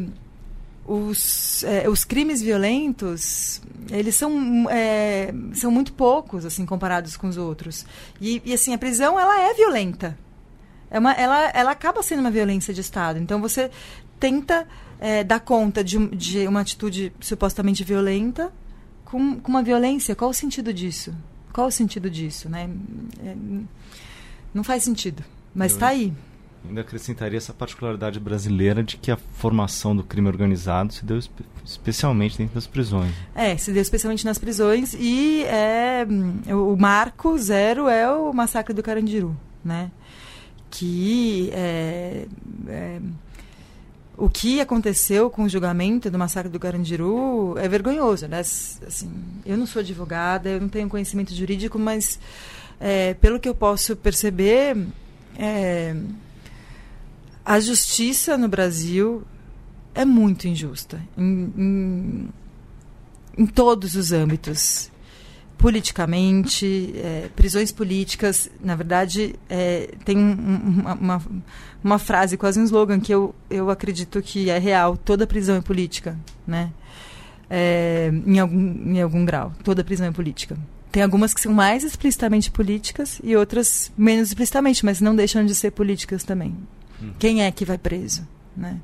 os, é, os crimes violentos eles são, é, são muito poucos assim comparados com os outros e, e assim a prisão ela é violenta é uma, ela, ela acaba sendo uma violência de Estado. Então você tenta é, dar conta de, de uma atitude supostamente violenta com, com uma violência. Qual o sentido disso? Qual o sentido disso? Né? É, não faz sentido, mas está aí. Ainda acrescentaria essa particularidade brasileira de que a formação do crime organizado se deu espe especialmente dentro das prisões. É, se deu especialmente nas prisões e é, o marco zero é o massacre do Carandiru, né? que é, é, o que aconteceu com o julgamento do massacre do Carandiru é vergonhoso, né? Assim, eu não sou advogada, eu não tenho conhecimento jurídico, mas é, pelo que eu posso perceber, é, a justiça no Brasil é muito injusta em, em, em todos os âmbitos politicamente, é, prisões políticas. Na verdade, é, tem uma, uma, uma, frase, quase um slogan, que eu, eu acredito que é real: toda prisão é política, né? É, em, algum, em algum grau. Toda prisão é política. Tem algumas que são mais explicitamente políticas e outras menos explicitamente, mas não deixam de ser políticas também. Hum. Quem é que vai preso, né?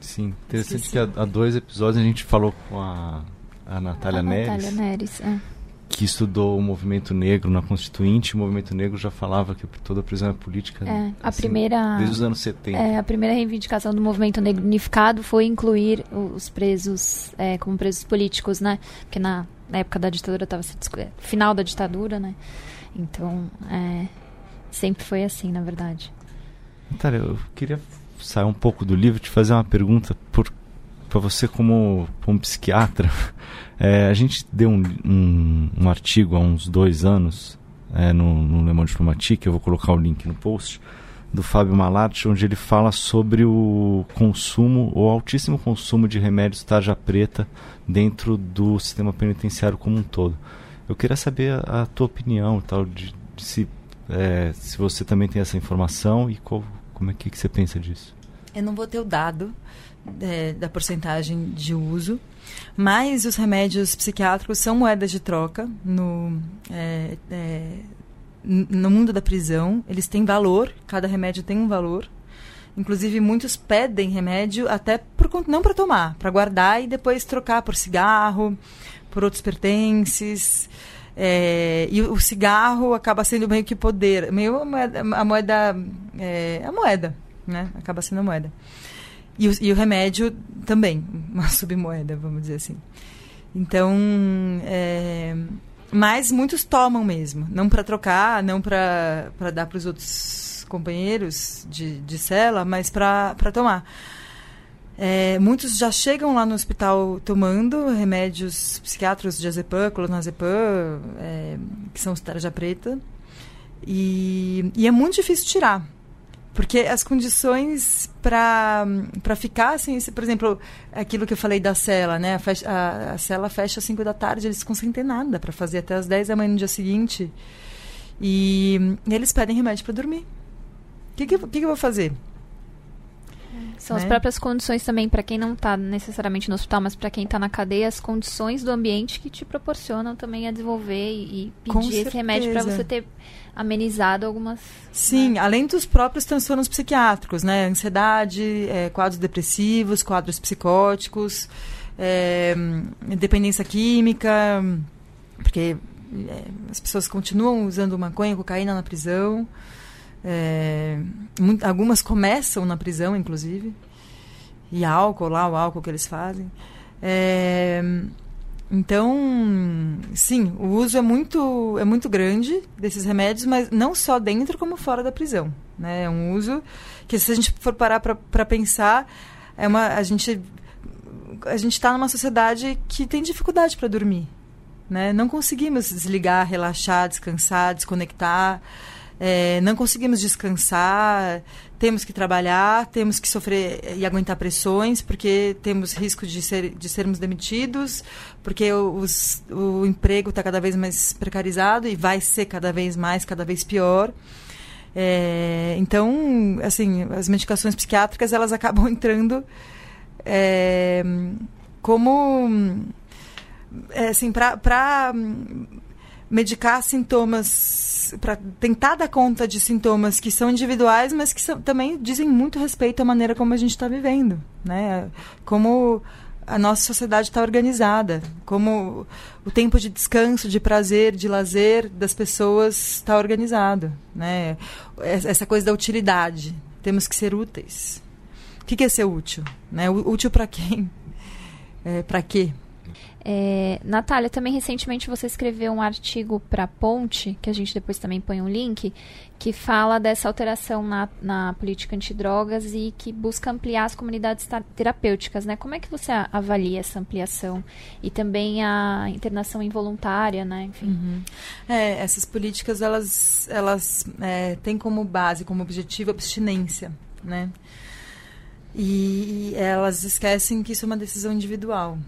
Sim, interessante Esqueci. que há, há dois episódios a gente falou com a a Natália a Neres. Natália Neres, é. Que estudou o movimento negro na Constituinte, o movimento negro já falava que toda prisão é política. É, a assim, primeira. Desde os anos 70. É, a primeira reivindicação do movimento negro unificado foi incluir os presos é, como presos políticos, né? Porque na, na época da ditadura estava final da ditadura, né? Então, é, sempre foi assim, na verdade. Natália, eu queria sair um pouco do livro e te fazer uma pergunta para você como, como psiquiatra, é, a gente deu um, um, um, artigo há uns dois anos é, no, no Le Monde Diplomatique, eu vou colocar o link no post, do Fábio Malatti, onde ele fala sobre o consumo, o altíssimo consumo de remédios tarja preta dentro do sistema penitenciário como um todo. Eu queria saber a, a tua opinião tal, de, de se, é, se você também tem essa informação e qual, como é que, que você pensa disso. Eu não vou ter o dado, é, da porcentagem de uso, mas os remédios psiquiátricos são moedas de troca no, é, é, no mundo da prisão. Eles têm valor, cada remédio tem um valor. Inclusive, muitos pedem remédio até por, não para tomar, para guardar e depois trocar por cigarro, por outros pertences. É, e o cigarro acaba sendo meio que poder, meio a moeda, a moeda, é, a moeda né? Acaba sendo a moeda. E o, e o remédio também, uma submoeda, vamos dizer assim. Então, é, mas muitos tomam mesmo, não para trocar, não para dar para os outros companheiros de, de cela, mas para tomar. É, muitos já chegam lá no hospital tomando remédios psiquiátricos de azepam, clonazepam, é, que são os tarja preta. E, e é muito difícil tirar. Porque as condições para ficar, assim, por exemplo, aquilo que eu falei da cela, né? A, fecha, a, a cela fecha às 5 da tarde, eles conseguem ter nada para fazer até às 10 da manhã no dia seguinte. E, e eles pedem remédio para dormir. O que, que, que, que eu vou fazer? São né? as próprias condições também, para quem não está necessariamente no hospital, mas para quem está na cadeia, as condições do ambiente que te proporcionam também a desenvolver e, e pedir esse remédio para você ter amenizado algumas. Sim, né? além dos próprios transtornos psiquiátricos, né? Ansiedade, é, quadros depressivos, quadros psicóticos, é, dependência química, porque é, as pessoas continuam usando maconha, cocaína na prisão. É, muito, algumas começam na prisão, inclusive. E álcool lá, o álcool que eles fazem. É, então, sim, o uso é muito, é muito grande desses remédios, mas não só dentro como fora da prisão. Né? É um uso que, se a gente for parar para pensar, é uma, a gente a gente está numa sociedade que tem dificuldade para dormir. Né? Não conseguimos desligar, relaxar, descansar, desconectar. É, não conseguimos descansar, temos que trabalhar, temos que sofrer e aguentar pressões, porque temos risco de, ser, de sermos demitidos, porque os, o emprego está cada vez mais precarizado e vai ser cada vez mais, cada vez pior. É, então, assim, as medicações psiquiátricas elas acabam entrando é, como é, assim para medicar sintomas para tentar dar conta de sintomas que são individuais mas que são, também dizem muito respeito à maneira como a gente está vivendo né como a nossa sociedade está organizada como o tempo de descanso de prazer de lazer das pessoas está organizado né essa coisa da utilidade temos que ser úteis que, que é ser útil? Né? Útil para quem? É, para quê? É, Natália, também recentemente você escreveu um artigo para Ponte, que a gente depois também põe um link, que fala dessa alteração na, na política antidrogas e que busca ampliar as comunidades terapêuticas. Né? Como é que você avalia essa ampliação? E também a internação involuntária, né? Enfim. Uhum. É, essas políticas, elas, elas é, têm como base, como objetivo, a abstinência, né? E elas esquecem que isso é uma decisão individual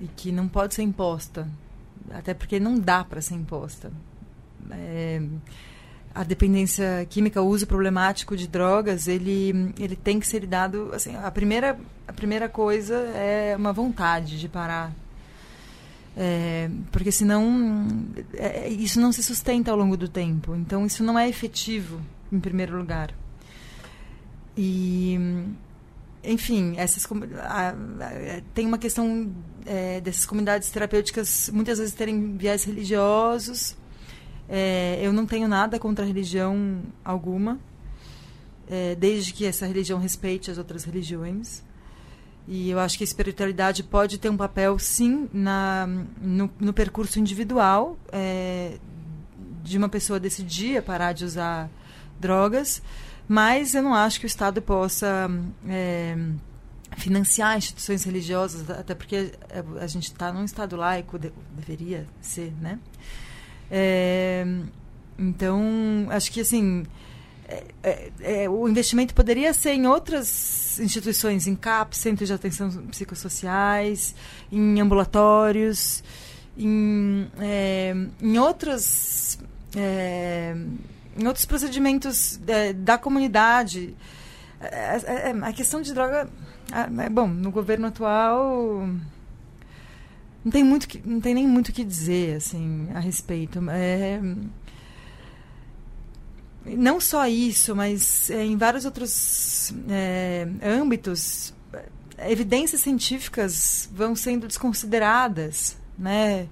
e que não pode ser imposta, até porque não dá para ser imposta. É, a dependência química, o uso problemático de drogas, ele, ele tem que ser dado. Assim, a, primeira, a primeira coisa é uma vontade de parar. É, porque senão é, isso não se sustenta ao longo do tempo. Então isso não é efetivo, em primeiro lugar. E, enfim, essas, a, a, tem uma questão é, dessas comunidades terapêuticas muitas vezes terem viés religiosos. É, eu não tenho nada contra religião alguma, é, desde que essa religião respeite as outras religiões. E eu acho que a espiritualidade pode ter um papel, sim, na, no, no percurso individual é, de uma pessoa decidir parar de usar drogas mas eu não acho que o Estado possa é, financiar instituições religiosas, até porque a gente está num Estado laico, de, deveria ser, né? É, então, acho que assim. É, é, é o investimento poderia ser em outras instituições, em CAP, centros de atenção psicossociais, em ambulatórios, em, é, em outras é, em outros procedimentos é, da comunidade. É, é, é a questão de droga, é, bom, no governo atual não tem muito que, não tem nem muito o que dizer assim a respeito. É, não só isso, mas em vários outros âmbitos, evidências científicas vão sendo desconsideradas, né?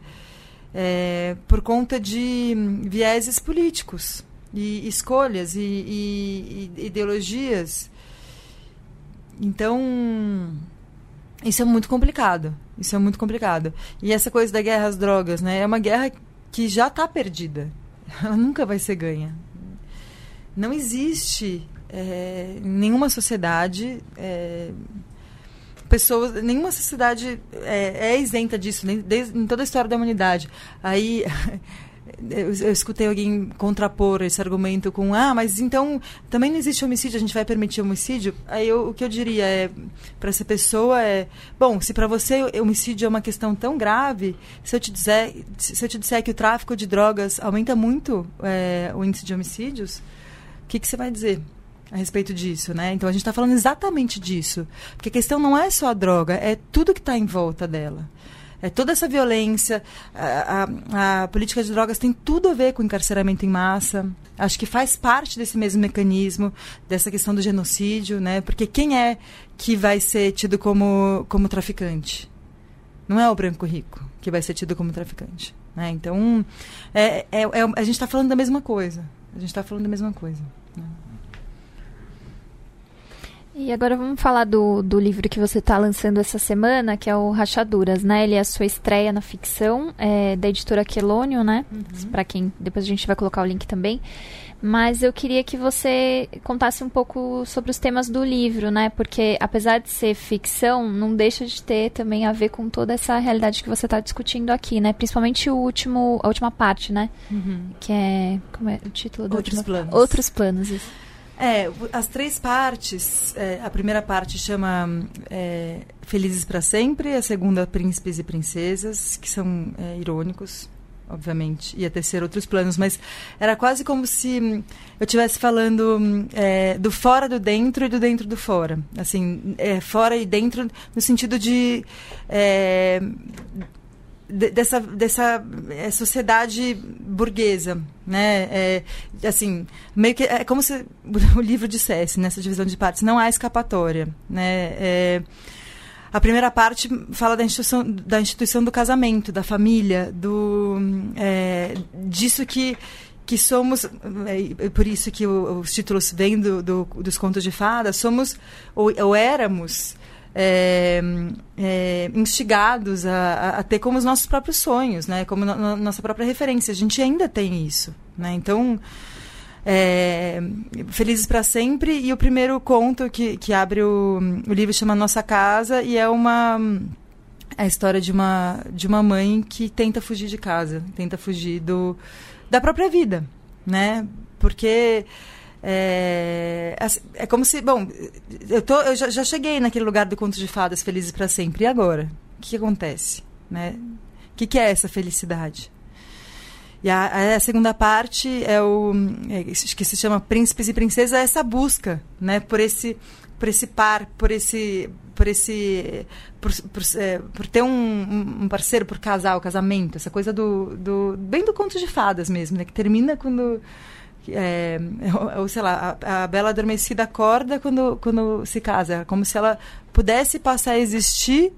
É, por conta de vieses políticos e escolhas e, e, e ideologias. Então, isso é muito complicado. Isso é muito complicado. E essa coisa da guerra às drogas, né? É uma guerra que já está perdida. Ela nunca vai ser ganha. Não existe é, nenhuma sociedade, é, pessoas, nenhuma sociedade é, é isenta disso, nem, desde, em toda a história da humanidade. Aí eu, eu, escutei alguém contrapor esse argumento com ah, mas então também não existe homicídio, a gente vai permitir homicídio? Aí eu, o que eu diria é para essa pessoa é, bom, se para você homicídio é uma questão tão grave, se eu te dizer, se eu te disser que o tráfico de drogas aumenta muito é, o índice de homicídios, o que, que você vai dizer? a respeito disso, né? Então a gente está falando exatamente disso, porque a questão não é só a droga, é tudo que está em volta dela. É, toda essa violência, a, a, a, política de drogas tem tudo a ver com encarceramento em massa. Acho que faz parte desse mesmo mecanismo, dessa questão do genocídio, né? Porque quem é que vai ser tido como, como traficante? Não é o branco rico que vai ser tido como traficante. Né? Então, é, é, é a gente está falando da mesma coisa. a gente está falando da mesma coisa. E agora vamos falar do, do livro que você está lançando essa semana, que é o Rachaduras, né? Ele é a sua estreia na ficção, é, da editora Quelônio, né? Uhum. Para quem depois a gente vai colocar o link também. Mas eu queria que você contasse um pouco sobre os temas do livro, né? Porque apesar de ser ficção, não deixa de ter também a ver com toda essa realidade que você está discutindo aqui, né? Principalmente o último, a última parte, né? Uhum. Que é como é o título do Outros último? planos. Outros planos. Isso. É, as três partes. É, a primeira parte chama é, Felizes para Sempre, a segunda Príncipes e Princesas, que são é, irônicos, obviamente, e a terceira Outros Planos, mas era quase como se eu estivesse falando é, do fora do dentro e do dentro do fora. Assim, é, fora e dentro no sentido de dessa, dessa é, sociedade burguesa, né? É, assim, meio que é como se o livro dissesse nessa divisão de partes, não há escapatória, né? É, a primeira parte fala da instituição, da instituição do casamento, da família, do é, disso que que somos, é, por isso que o, os títulos vêm do, do, dos contos de fadas, somos ou, ou éramos é, é, instigados a, a, ter como os nossos próprios sonhos, né? Como no, nossa própria referência. A gente ainda tem isso, né? Então, é, Felizes para Sempre e o primeiro conto que, que abre o, o livro chama Nossa Casa e é uma a história de uma de uma mãe que tenta fugir de casa, tenta fugir do da própria vida, né? Porque é, é como se, bom, eu, tô, eu já, já cheguei naquele lugar do conto de fadas felizes para sempre. E agora? O que, que acontece? Né? O que, que é essa felicidade? E a, a, segunda parte é o é, que se chama Príncipes e Princesas, é essa busca, né, por esse por esse par, por esse por esse por, por, é, por ter um, um, parceiro, por casar, o casamento, essa coisa do, do bem do conto de fadas mesmo, né, que termina quando é, ou sei lá, a, a, Bela Adormecida acorda quando, quando se casa. É como se ela pudesse passar a existir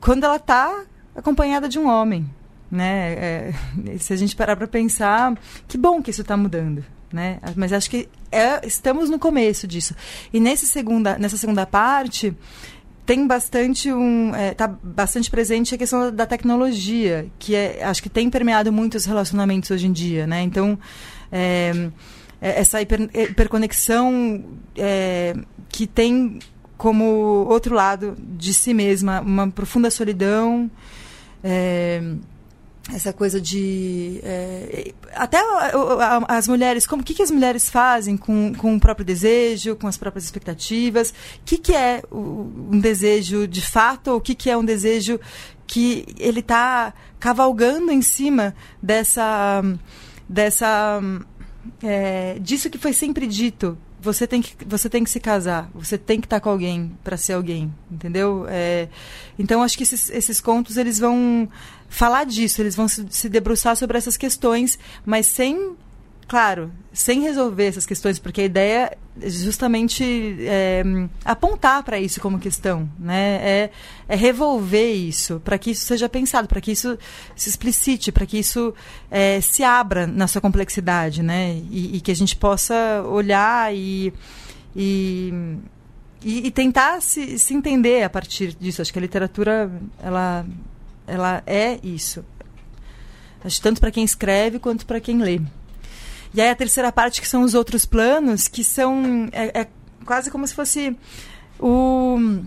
quando ela está acompanhada de um homem. Né? É, se a gente parar para pensar, que bom que isso está mudando. Né? Mas acho que é, estamos no começo disso. E nesse segunda, nessa segunda parte tem bastante um está é, tá bastante presente a questão da tecnologia que é, acho que tem permeado muito os relacionamentos hoje em dia né então é, é, essa hiper, hiperconexão é, que tem como outro lado de si mesma uma profunda solidão é, essa coisa de é, até as mulheres como que, que as mulheres fazem com, com o próprio desejo com as próprias expectativas? O que, que é um desejo de fato ou o que, que é um desejo que ele está cavalgando em cima dessa dessa é, disso que foi sempre dito. Você tem que você tem que se casar. Você tem que estar com alguém para ser alguém entendeu? É, então acho que esses, esses contos eles vão falar disso. Eles vão se, se debruçar sobre essas questões mas sem claro, sem resolver essas questões, porque a ideia é justamente é, apontar para isso como questão, né? É, é revolver isso, para que isso seja pensado, para que isso se explicite, para que isso é, se abra na sua complexidade, né? E, e que a gente possa olhar e, e, e, e tentar se, se entender a partir disso. Acho que a literatura, ela, ela é isso. Acho tanto para quem escreve quanto para quem lê. E aí a terceira parte, que são os outros planos, que são. É, é quase como se fosse o.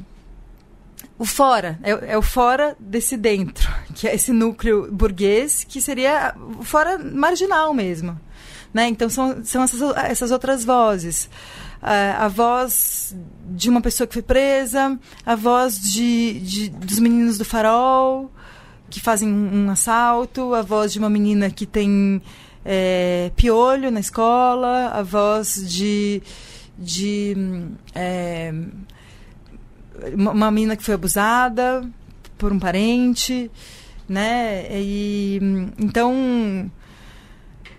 O fora, é, é, o fora desse dentro, que é esse núcleo burguês, que seria o fora marginal mesmo. Né? Então são, são essas, essas outras vozes. Uh, a voz de uma pessoa que foi presa, a voz de, de, dos meninos do farol, que fazem um, um assalto, a voz de uma menina que tem é, piolho na escola, a voz de, de é, uma menina que foi abusada por um parente, né? E, então,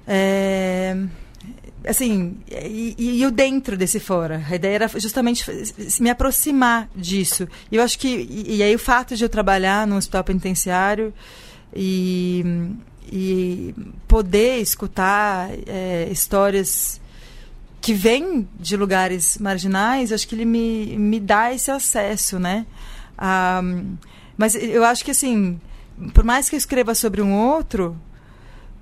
é, assim, e, e, o dentro desse fora. A ideia era justamente me aproximar disso. E eu acho que, e, e aí o fato de eu trabalhar no hospital penitenciário e e poder escutar é, histórias que vêm de lugares marginais, acho que ele me, me dá esse acesso, né? Ah, mas eu acho que, assim, por mais que eu escreva sobre um outro,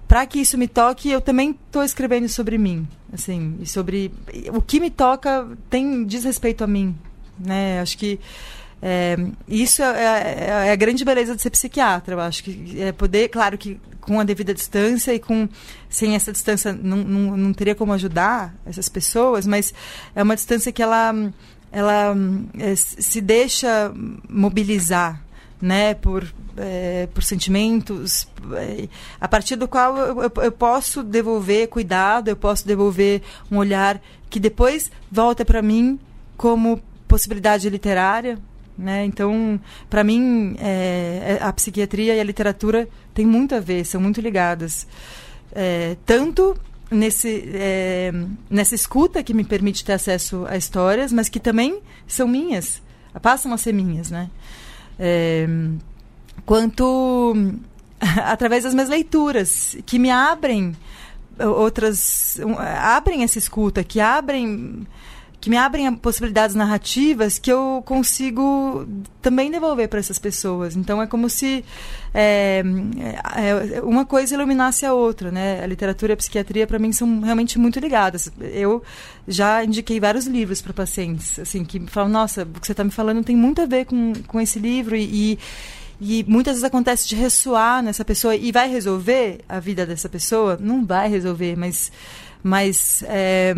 para que isso me toque, eu também estou escrevendo sobre mim, assim, e sobre o que me toca tem diz respeito a mim, né? Acho que é, isso é, é, é, a grande beleza de ser psiquiatra, eu acho que é poder, claro que com a devida distância e com sem essa distância não, não, não teria como ajudar essas pessoas, mas é uma distância que ela ela é, se deixa mobilizar, né, por é, por sentimentos, é, a partir do qual eu, eu, eu, posso devolver cuidado, eu posso devolver um olhar que depois volta para mim como possibilidade literária, né? Então, para mim, é, é, a psiquiatria e a literatura têm muito a ver, são muito ligadas. É, tanto nesse, é, nessa escuta que me permite ter acesso a histórias, mas que também são minhas, passam a ser minhas, né? É, quanto através das minhas leituras, que me abrem outras abrem essa escuta, que abrem que me abrem possibilidades narrativas que eu consigo também devolver para essas pessoas. Então é como se é, é, uma coisa iluminasse a outra, né? A literatura e a psiquiatria para mim são realmente muito ligadas. Eu já indiquei vários livros para pacientes, assim, que falam: "Nossa, o que você está me falando tem muito a ver com, com esse livro" e, e muitas vezes acontece de ressoar nessa pessoa e vai resolver a vida dessa pessoa? Não vai resolver, mas mas é,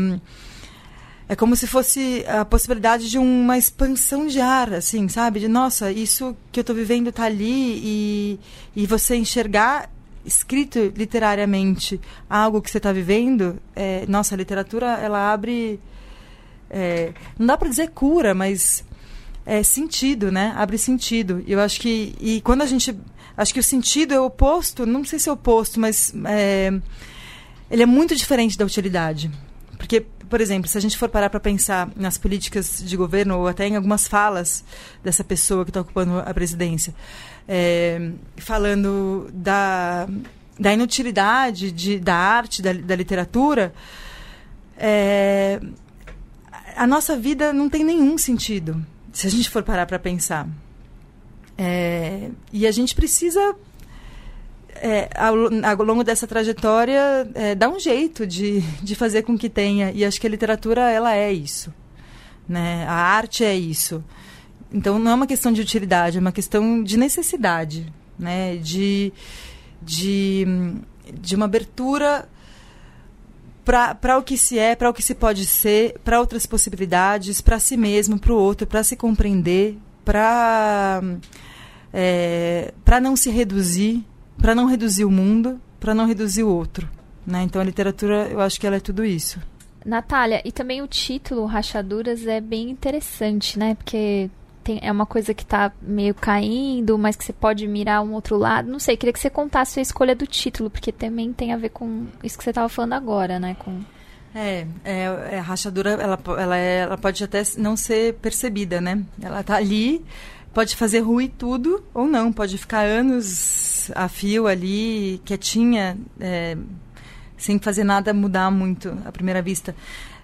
é como se fosse a possibilidade de uma expansão de ar, assim, sabe? De, nossa, isso que eu estou vivendo está ali e, e você enxergar escrito literariamente algo que você está vivendo, é, nossa, a literatura, ela abre... É, não dá para dizer cura, mas é, sentido, né? Abre sentido. Eu acho que... E quando a gente... Acho que o sentido é oposto, não sei se é oposto, mas... É, ele é muito diferente da utilidade. Porque por exemplo, se a gente for parar para pensar nas políticas de governo ou até em algumas falas dessa pessoa que está ocupando a presidência, é, falando da, da inutilidade de, da arte, da, da literatura, é, a nossa vida não tem nenhum sentido, se a gente for parar para pensar. É, e a gente precisa é, ao, ao, longo dessa trajetória, é, dá um jeito de, de fazer com que tenha. E acho que a literatura, ela é isso. Né? A arte é isso. Então, não é uma questão de utilidade, é uma questão de necessidade, né? de, de, de uma abertura para o que se é, para o que se pode ser, para outras possibilidades, para si mesmo, para o outro, para se compreender, para é, para não se reduzir, para não reduzir o mundo, para não reduzir o outro. Né? Então a literatura, eu acho que ela é tudo isso. Natália, e também o título Rachaduras é bem interessante, né? Porque tem, é uma coisa que está meio caindo, mas que você pode mirar um outro lado. Não sei, queria que você contasse a escolha do título, porque também tem a ver com isso que você estava falando agora, né? Com... É, é, é, a rachadura, ela, ela, é, ela pode até não ser percebida, né? Ela está ali, pode fazer ruim tudo ou não, pode ficar anos a fio ali, quietinha, é, sem fazer nada mudar muito à primeira vista.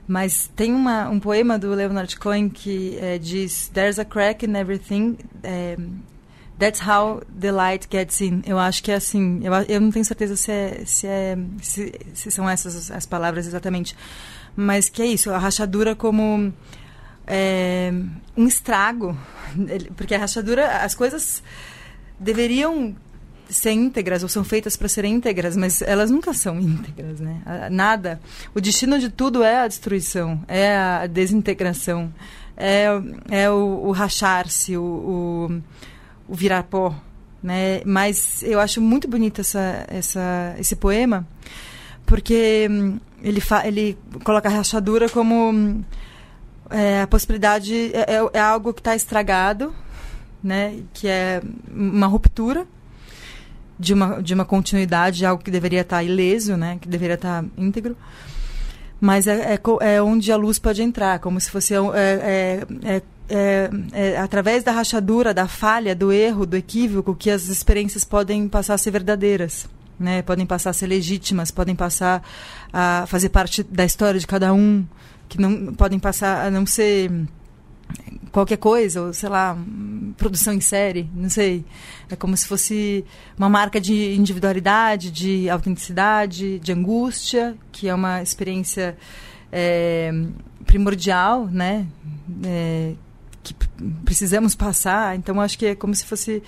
Mas tem uma, um poema do Leonard Cohen que é, diz There's a crack in everything. É, That's how the light gets in. Eu acho que é assim. Eu, eu não tenho certeza se, é, se, é, se, se são essas as palavras exatamente. Mas que é isso, a rachadura como é, um estrago. Porque a rachadura, as coisas deveriam ser íntegras ou são feitas para serem íntegras, mas elas nunca são íntegras, né? Nada. O destino de tudo é a destruição, é a desintegração, é, é o, o rachar-se, o, o, o, virar pó, né? Mas eu acho muito bonito essa, essa, esse poema, porque hum, ele, fa, ele coloca a rachadura como hum, é, a possibilidade é, é, é algo que está estragado, né? Que é uma ruptura de uma, de uma continuidade de algo que deveria estar ileso, né? Que deveria estar íntegro. Mas é, é, é onde a luz pode entrar, como se fosse é, é, é através da rachadura, da falha, do erro, do equívoco, que as experiências podem passar a ser verdadeiras. né? Podem passar a ser legítimas, podem passar a fazer parte da história de cada um, que não podem passar a não ser qualquer coisa, ou sei lá, produção em série, não sei. É como se fosse uma marca de individualidade, de autenticidade, de angústia, que é uma experiência é, primordial, né? É, que precisamos passar. Então, acho que é como se fosse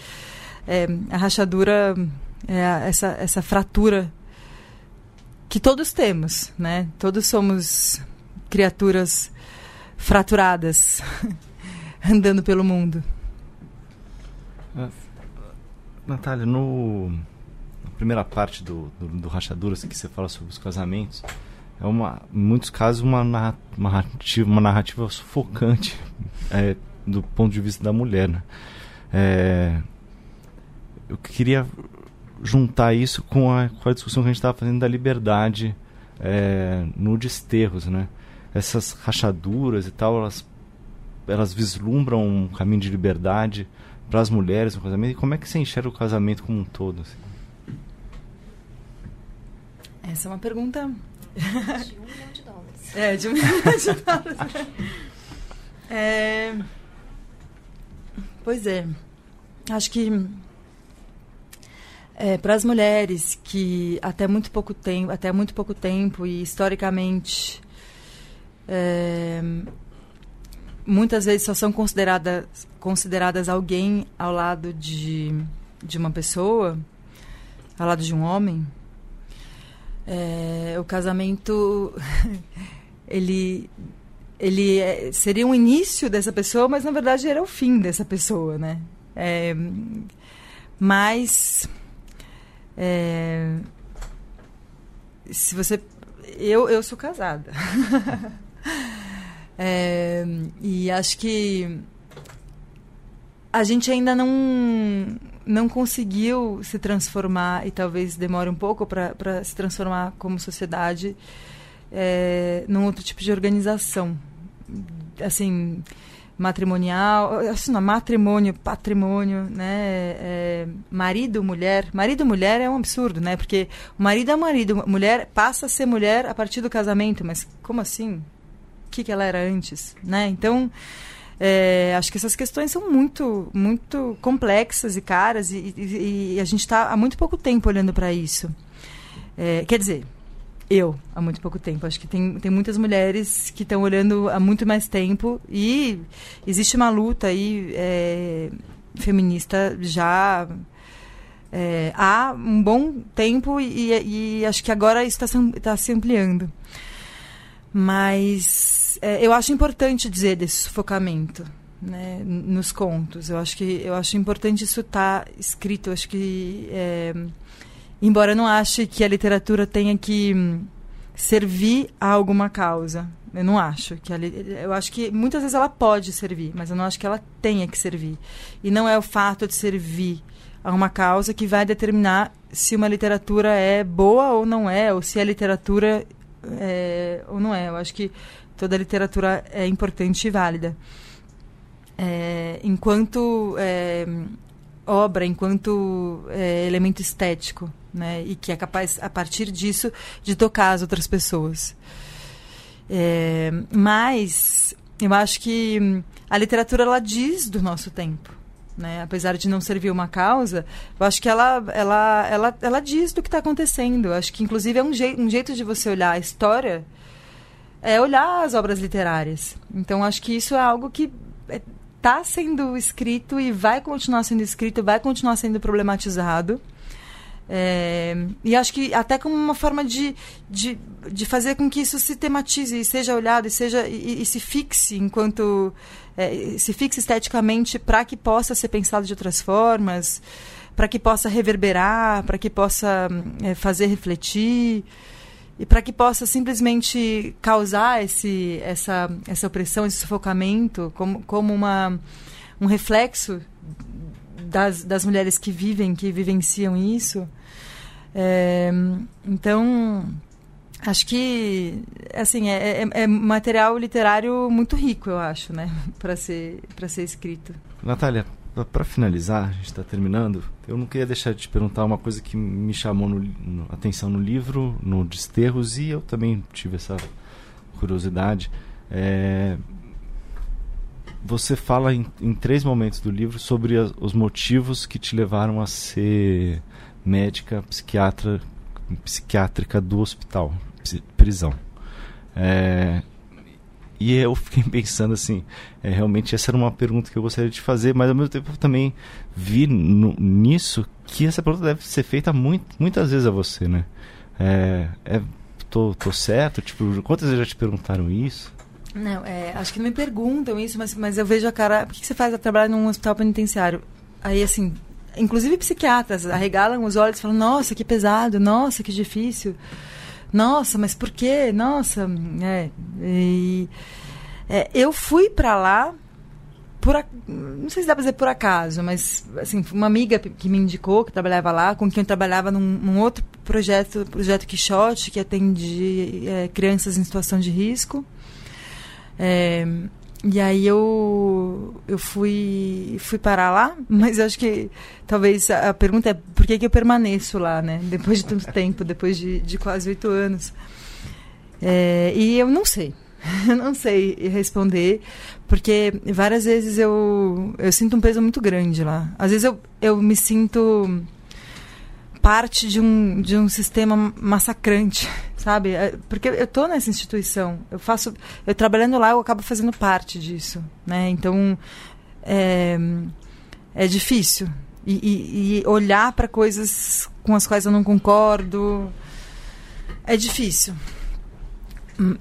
é, a rachadura, é, essa, essa fratura que todos temos, né? Todos somos criaturas fraturadas andando pelo mundo. Natália, no, na primeira parte do, do, do Rachaduras, que você fala sobre os casamentos, é uma, em muitos casos uma narrativa, uma narrativa sufocante é, do ponto de vista da mulher. Né? É, eu queria juntar isso com a, com a discussão que a gente estava fazendo da liberdade é, no desterros, né? Essas rachaduras e tal, elas, elas vislumbram um caminho de liberdade para as mulheres no casamento. E como é que você enxerga o casamento como um todo? Assim? Essa é uma pergunta de um milhão de dólares. É, de um milhão de dólares. É... Pois é. Acho que é, para as mulheres que até muito pouco tempo, até muito pouco tempo e historicamente é, muitas vezes só são consideradas consideradas alguém ao lado de de uma pessoa, ao lado de um homem. É, o casamento ele ele é, seria um início dessa pessoa, mas na verdade era o fim dessa pessoa, né? É, mas é, se você eu eu sou casada é, e acho que a gente ainda não não conseguiu se transformar e talvez demore um pouco para se transformar como sociedade é, num outro tipo de organização. Assim matrimonial assim não, matrimônio patrimônio né? É, marido mulher. Marido mulher é um absurdo né? Porque marido é marido mulher passa a ser mulher a partir do casamento mas como assim que que ela era antes né então é, acho que essas questões são muito, muito complexas e caras e, e, e a gente está há muito pouco tempo olhando para isso. É, quer dizer, eu há muito pouco tempo. Acho que tem, tem muitas mulheres que estão olhando há muito mais tempo e existe uma luta aí é, feminista já é, há um bom tempo e, e acho que agora isso está tá se ampliando. Mas é, eu acho importante dizer desse sufocamento né, nos contos. Eu acho que eu acho importante isso estar tá escrito. Eu acho que é, embora eu não ache que a literatura tenha que hum, servir a alguma causa, eu não acho que eu acho que muitas vezes ela pode servir, mas eu não acho que ela tenha que servir. E não é o fato de servir a uma causa que vai determinar se uma literatura é boa ou não é, ou se a literatura é, ou não é. Eu acho que toda literatura é importante e válida. É, enquanto é, obra, enquanto é, elemento estético, né? E que é capaz, a partir disso, de tocar as outras pessoas. É, mas eu acho que a literatura ela diz do nosso tempo. Né? Apesar de não servir uma causa, eu acho que ela, ela, ela, ela diz do que está acontecendo. Eu acho que, inclusive, é um, je um jeito de você olhar a história, é olhar as obras literárias. Então, acho que isso é algo que está é, sendo escrito e vai continuar sendo escrito, vai continuar sendo problematizado. É, e acho que até como uma forma de, de, de fazer com que isso se tematize e seja olhado e seja e, e se fixe enquanto é, se fixe esteticamente para que possa ser pensado de outras formas, para que possa reverberar, para que possa é, fazer refletir e para que possa simplesmente causar esse, essa, essa opressão, esse sufocamento como, como uma, um reflexo das, das mulheres que vivem, que vivenciam isso. É, então, acho que assim é, é, é, material literário muito rico, eu acho, né, para ser para ser escrito. Natália, para finalizar, a gente está terminando, eu não queria deixar de te perguntar uma coisa que me chamou no, no, atenção no livro, no Desterros, e eu também tive essa curiosidade. É, você fala em, em, três momentos do livro sobre a, os motivos que te levaram a ser médica psiquiatra psiquiátrica do hospital, prisão. É, e eu fiquei pensando assim, é, realmente essa era uma pergunta que eu gostaria de fazer, mas ao mesmo tempo eu também vi no, nisso que essa pergunta deve ser feita muito, muitas vezes a você, né? É, é, tô, tô certo? Tipo, quantas vezes já te perguntaram isso? Não, é, acho que não me perguntam isso, mas, mas eu vejo a cara. Por que, que você faz trabalhar num hospital penitenciário? Aí, assim, inclusive psiquiatras arregalam os olhos e falam: Nossa, que pesado, nossa, que difícil nossa, mas por quê? Nossa, é. E, é eu fui para lá por não sei se dá para dizer por acaso, mas assim, uma amiga que me indicou que trabalhava lá, com quem eu trabalhava num, num outro projeto, projeto Quixote, que atende é, crianças em situação de risco. É, e aí eu, eu fui, fui parar lá, mas acho que talvez a, a pergunta é por que, que eu permaneço lá, né? Depois de tanto tempo, depois de, de quase oito anos. É, e eu não sei. Eu não sei responder, porque várias vezes eu, eu sinto um peso muito grande lá. Às vezes eu, eu me sinto parte de um, de um sistema massacrante, sabe? É, porque eu estou nessa instituição, eu faço, eu trabalhando lá, eu acabo fazendo parte disso, né? Então é, é difícil e, e, e olhar para coisas com as quais eu não concordo é difícil.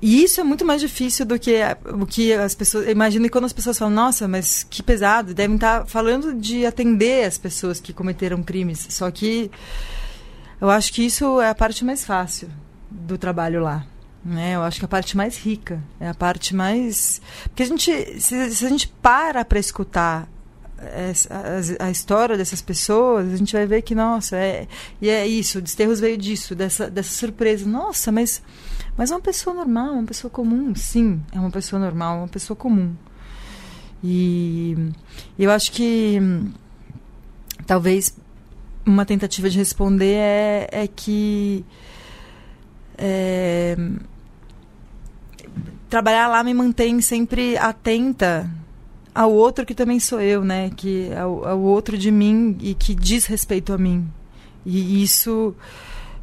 E isso é muito mais difícil do que o que as pessoas. Imagino que quando as pessoas falam, nossa, mas que pesado, devem estar falando de atender as pessoas que cometeram crimes. Só que eu acho que isso é a parte mais fácil do trabalho lá. Né? Eu acho que a parte mais rica, é a parte mais. Porque a gente, se, se a gente para para escutar a, a, história dessas pessoas, a gente vai ver que, nossa, é, e é isso, o Desterros veio disso, dessa, dessa surpresa. Nossa, mas, mas uma pessoa normal, uma pessoa comum, sim, é uma pessoa normal, uma pessoa comum. E eu acho que talvez uma tentativa de responder é, é que é, trabalhar lá me mantém sempre atenta ao outro que também sou eu, né? Que ao, ao outro de mim e que diz respeito a mim. E isso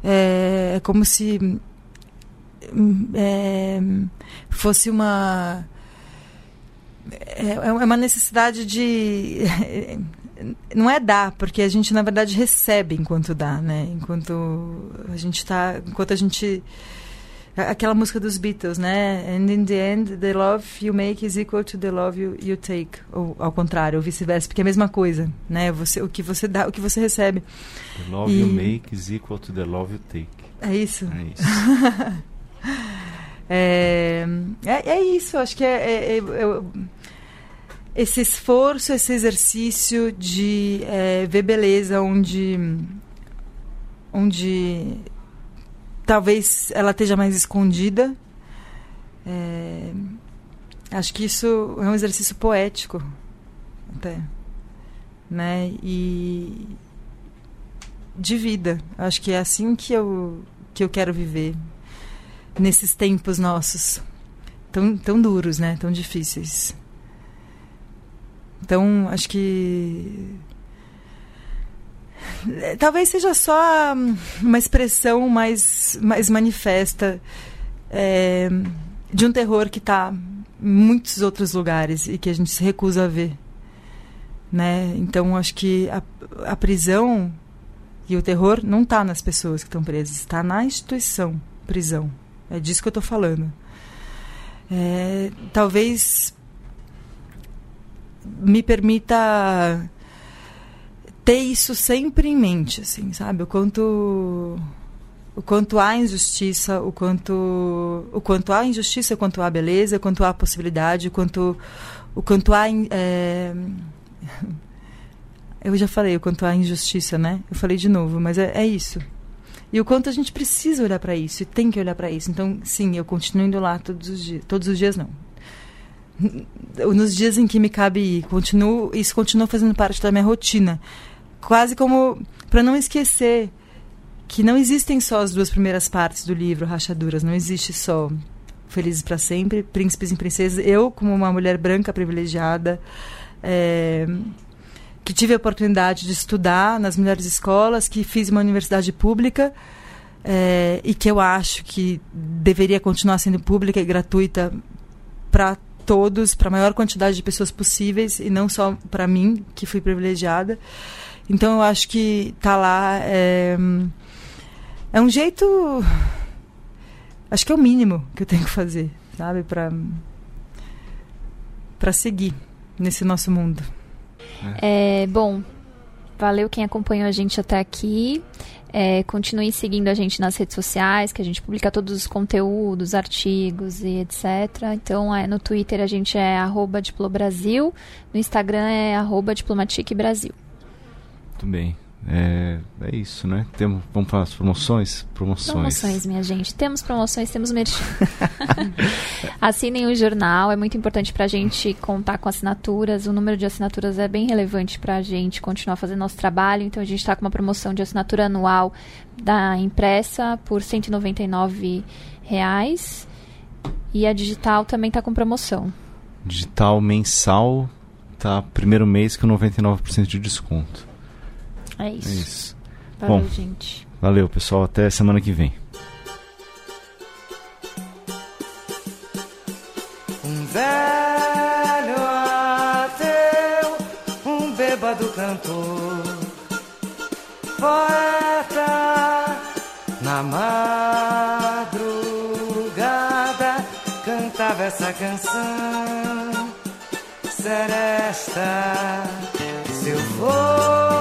é, é como se é, fosse uma é, é uma necessidade de não é dar, porque a gente na verdade recebe enquanto dá, né? Enquanto a gente está, enquanto a gente aquela música dos Beatles, né? And in the end, the love you make is equal to the love you, you take, ou ao contrário, ou vice-versa, porque é a mesma coisa, né? Você, o que você dá, o que você recebe. The love e... you make is equal to the love you take. É isso. É isso. é, é, é, isso. Acho que é, é, é esse esforço, esse exercício de é, ver beleza onde, onde talvez ela esteja mais escondida. É, acho que isso é um exercício poético, até, né? E de vida. Acho que é assim que eu que eu quero viver nesses tempos nossos tão tão duros, né? Tão difíceis. Então, acho que talvez seja só uma expressão mais, mais manifesta é, de um terror que está em muitos outros lugares e que a gente se recusa a ver. Né? Então, acho que a, a prisão e o terror não está nas pessoas que estão presas, está na instituição prisão. É disso que eu estou falando. É, talvez me permita ter isso sempre em mente, assim, sabe? O quanto o quanto há injustiça, o quanto o quanto há injustiça, o quanto há beleza, o quanto há possibilidade, o quanto o quanto há é... eu já falei o quanto há injustiça, né? Eu falei de novo, mas é, é isso. E o quanto a gente precisa olhar para isso e tem que olhar para isso. Então, sim, eu continuo indo lá todos os dias, todos os dias não, nos dias em que me cabe ir. Continuo, isso continua fazendo parte da minha rotina. Quase como para não esquecer que não existem só as duas primeiras partes do livro, Rachaduras, não existe só Felizes para Sempre, Príncipes e Princesas. Eu, como uma mulher branca privilegiada, é, que tive a oportunidade de estudar nas melhores escolas, que fiz uma universidade pública é, e que eu acho que deveria continuar sendo pública e gratuita para todos, para a maior quantidade de pessoas possíveis e não só para mim, que fui privilegiada. Então eu acho que tá lá é, é um jeito. Acho que é o mínimo que eu tenho que fazer, sabe? Para para seguir nesse nosso mundo. É, bom, valeu quem acompanhou a gente até aqui. É, continue seguindo a gente nas redes sociais, que a gente publica todos os conteúdos, artigos e etc. Então, é, no Twitter a gente é arroba Diplobrasil, no Instagram é arroba Diplomatique Brasil. Muito bem. É, é isso, né? Temos, vamos para as promoções? Promoções. Promoções, minha gente. Temos promoções, temos merchan. Assinem o jornal, é muito importante para a gente contar com assinaturas. O número de assinaturas é bem relevante para a gente continuar fazendo nosso trabalho. Então, a gente está com uma promoção de assinatura anual da impressa por 199 reais. E a digital também está com promoção. Digital mensal, tá primeiro mês com 99% de desconto. É isso. É isso. Valeu, Bom, gente. Valeu, pessoal. Até semana que vem. Um velho ateu, um bêbado cantor, poeta na madrugada cantava essa canção. Seresta, se eu fosse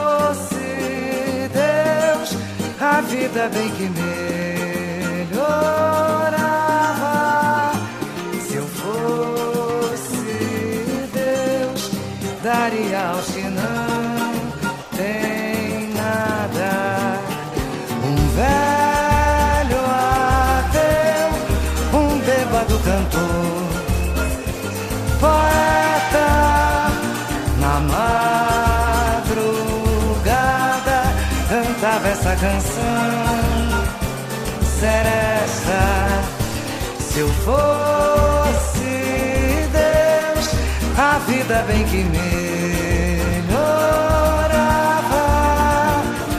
a vida bem que melhorava. Se eu fosse Deus, daria aos que não tem nada. Um velho ateu, um bêbado cantor, poeta na madrugada cantava essa canção. Seresta, se eu fosse Deus, a vida bem que melhorava.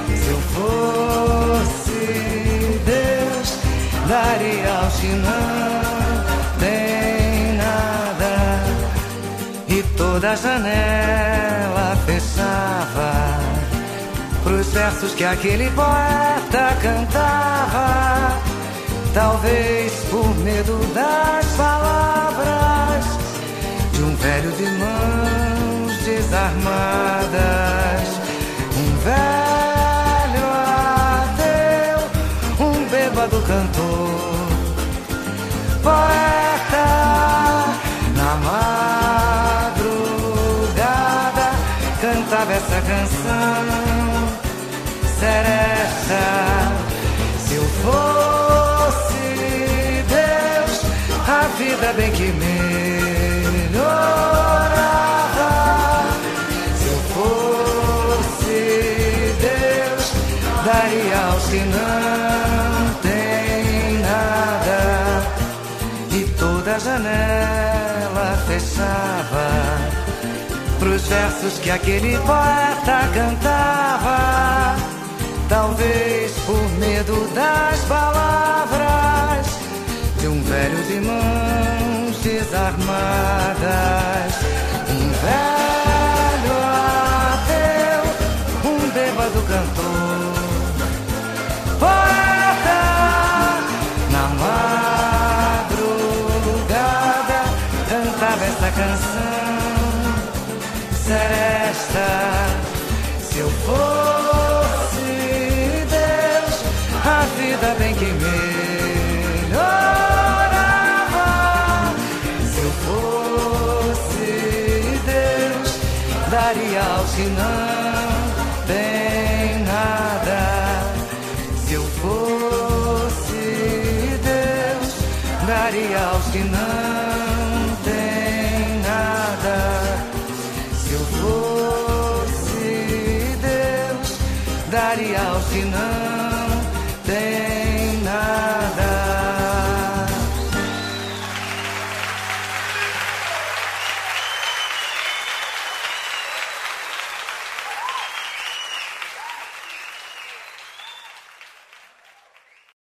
Se eu fosse Deus, daria aos que não tem nada. E toda janela fechava pros versos que aquele poeta cantava. Talvez por medo das palavras vida bem que melhorava. Se eu fosse Deus, daria aos que não tem nada. E toda janela fechava pros versos que aquele poeta cantava. Talvez por medo das palavras velho de mãos desarmadas. Um velho ateu, um bêbado cantor, poeta na madrugada cantava essa canção. Seresta, se eu fosse aos que não tem nada. Se eu fosse Deus, daria aos que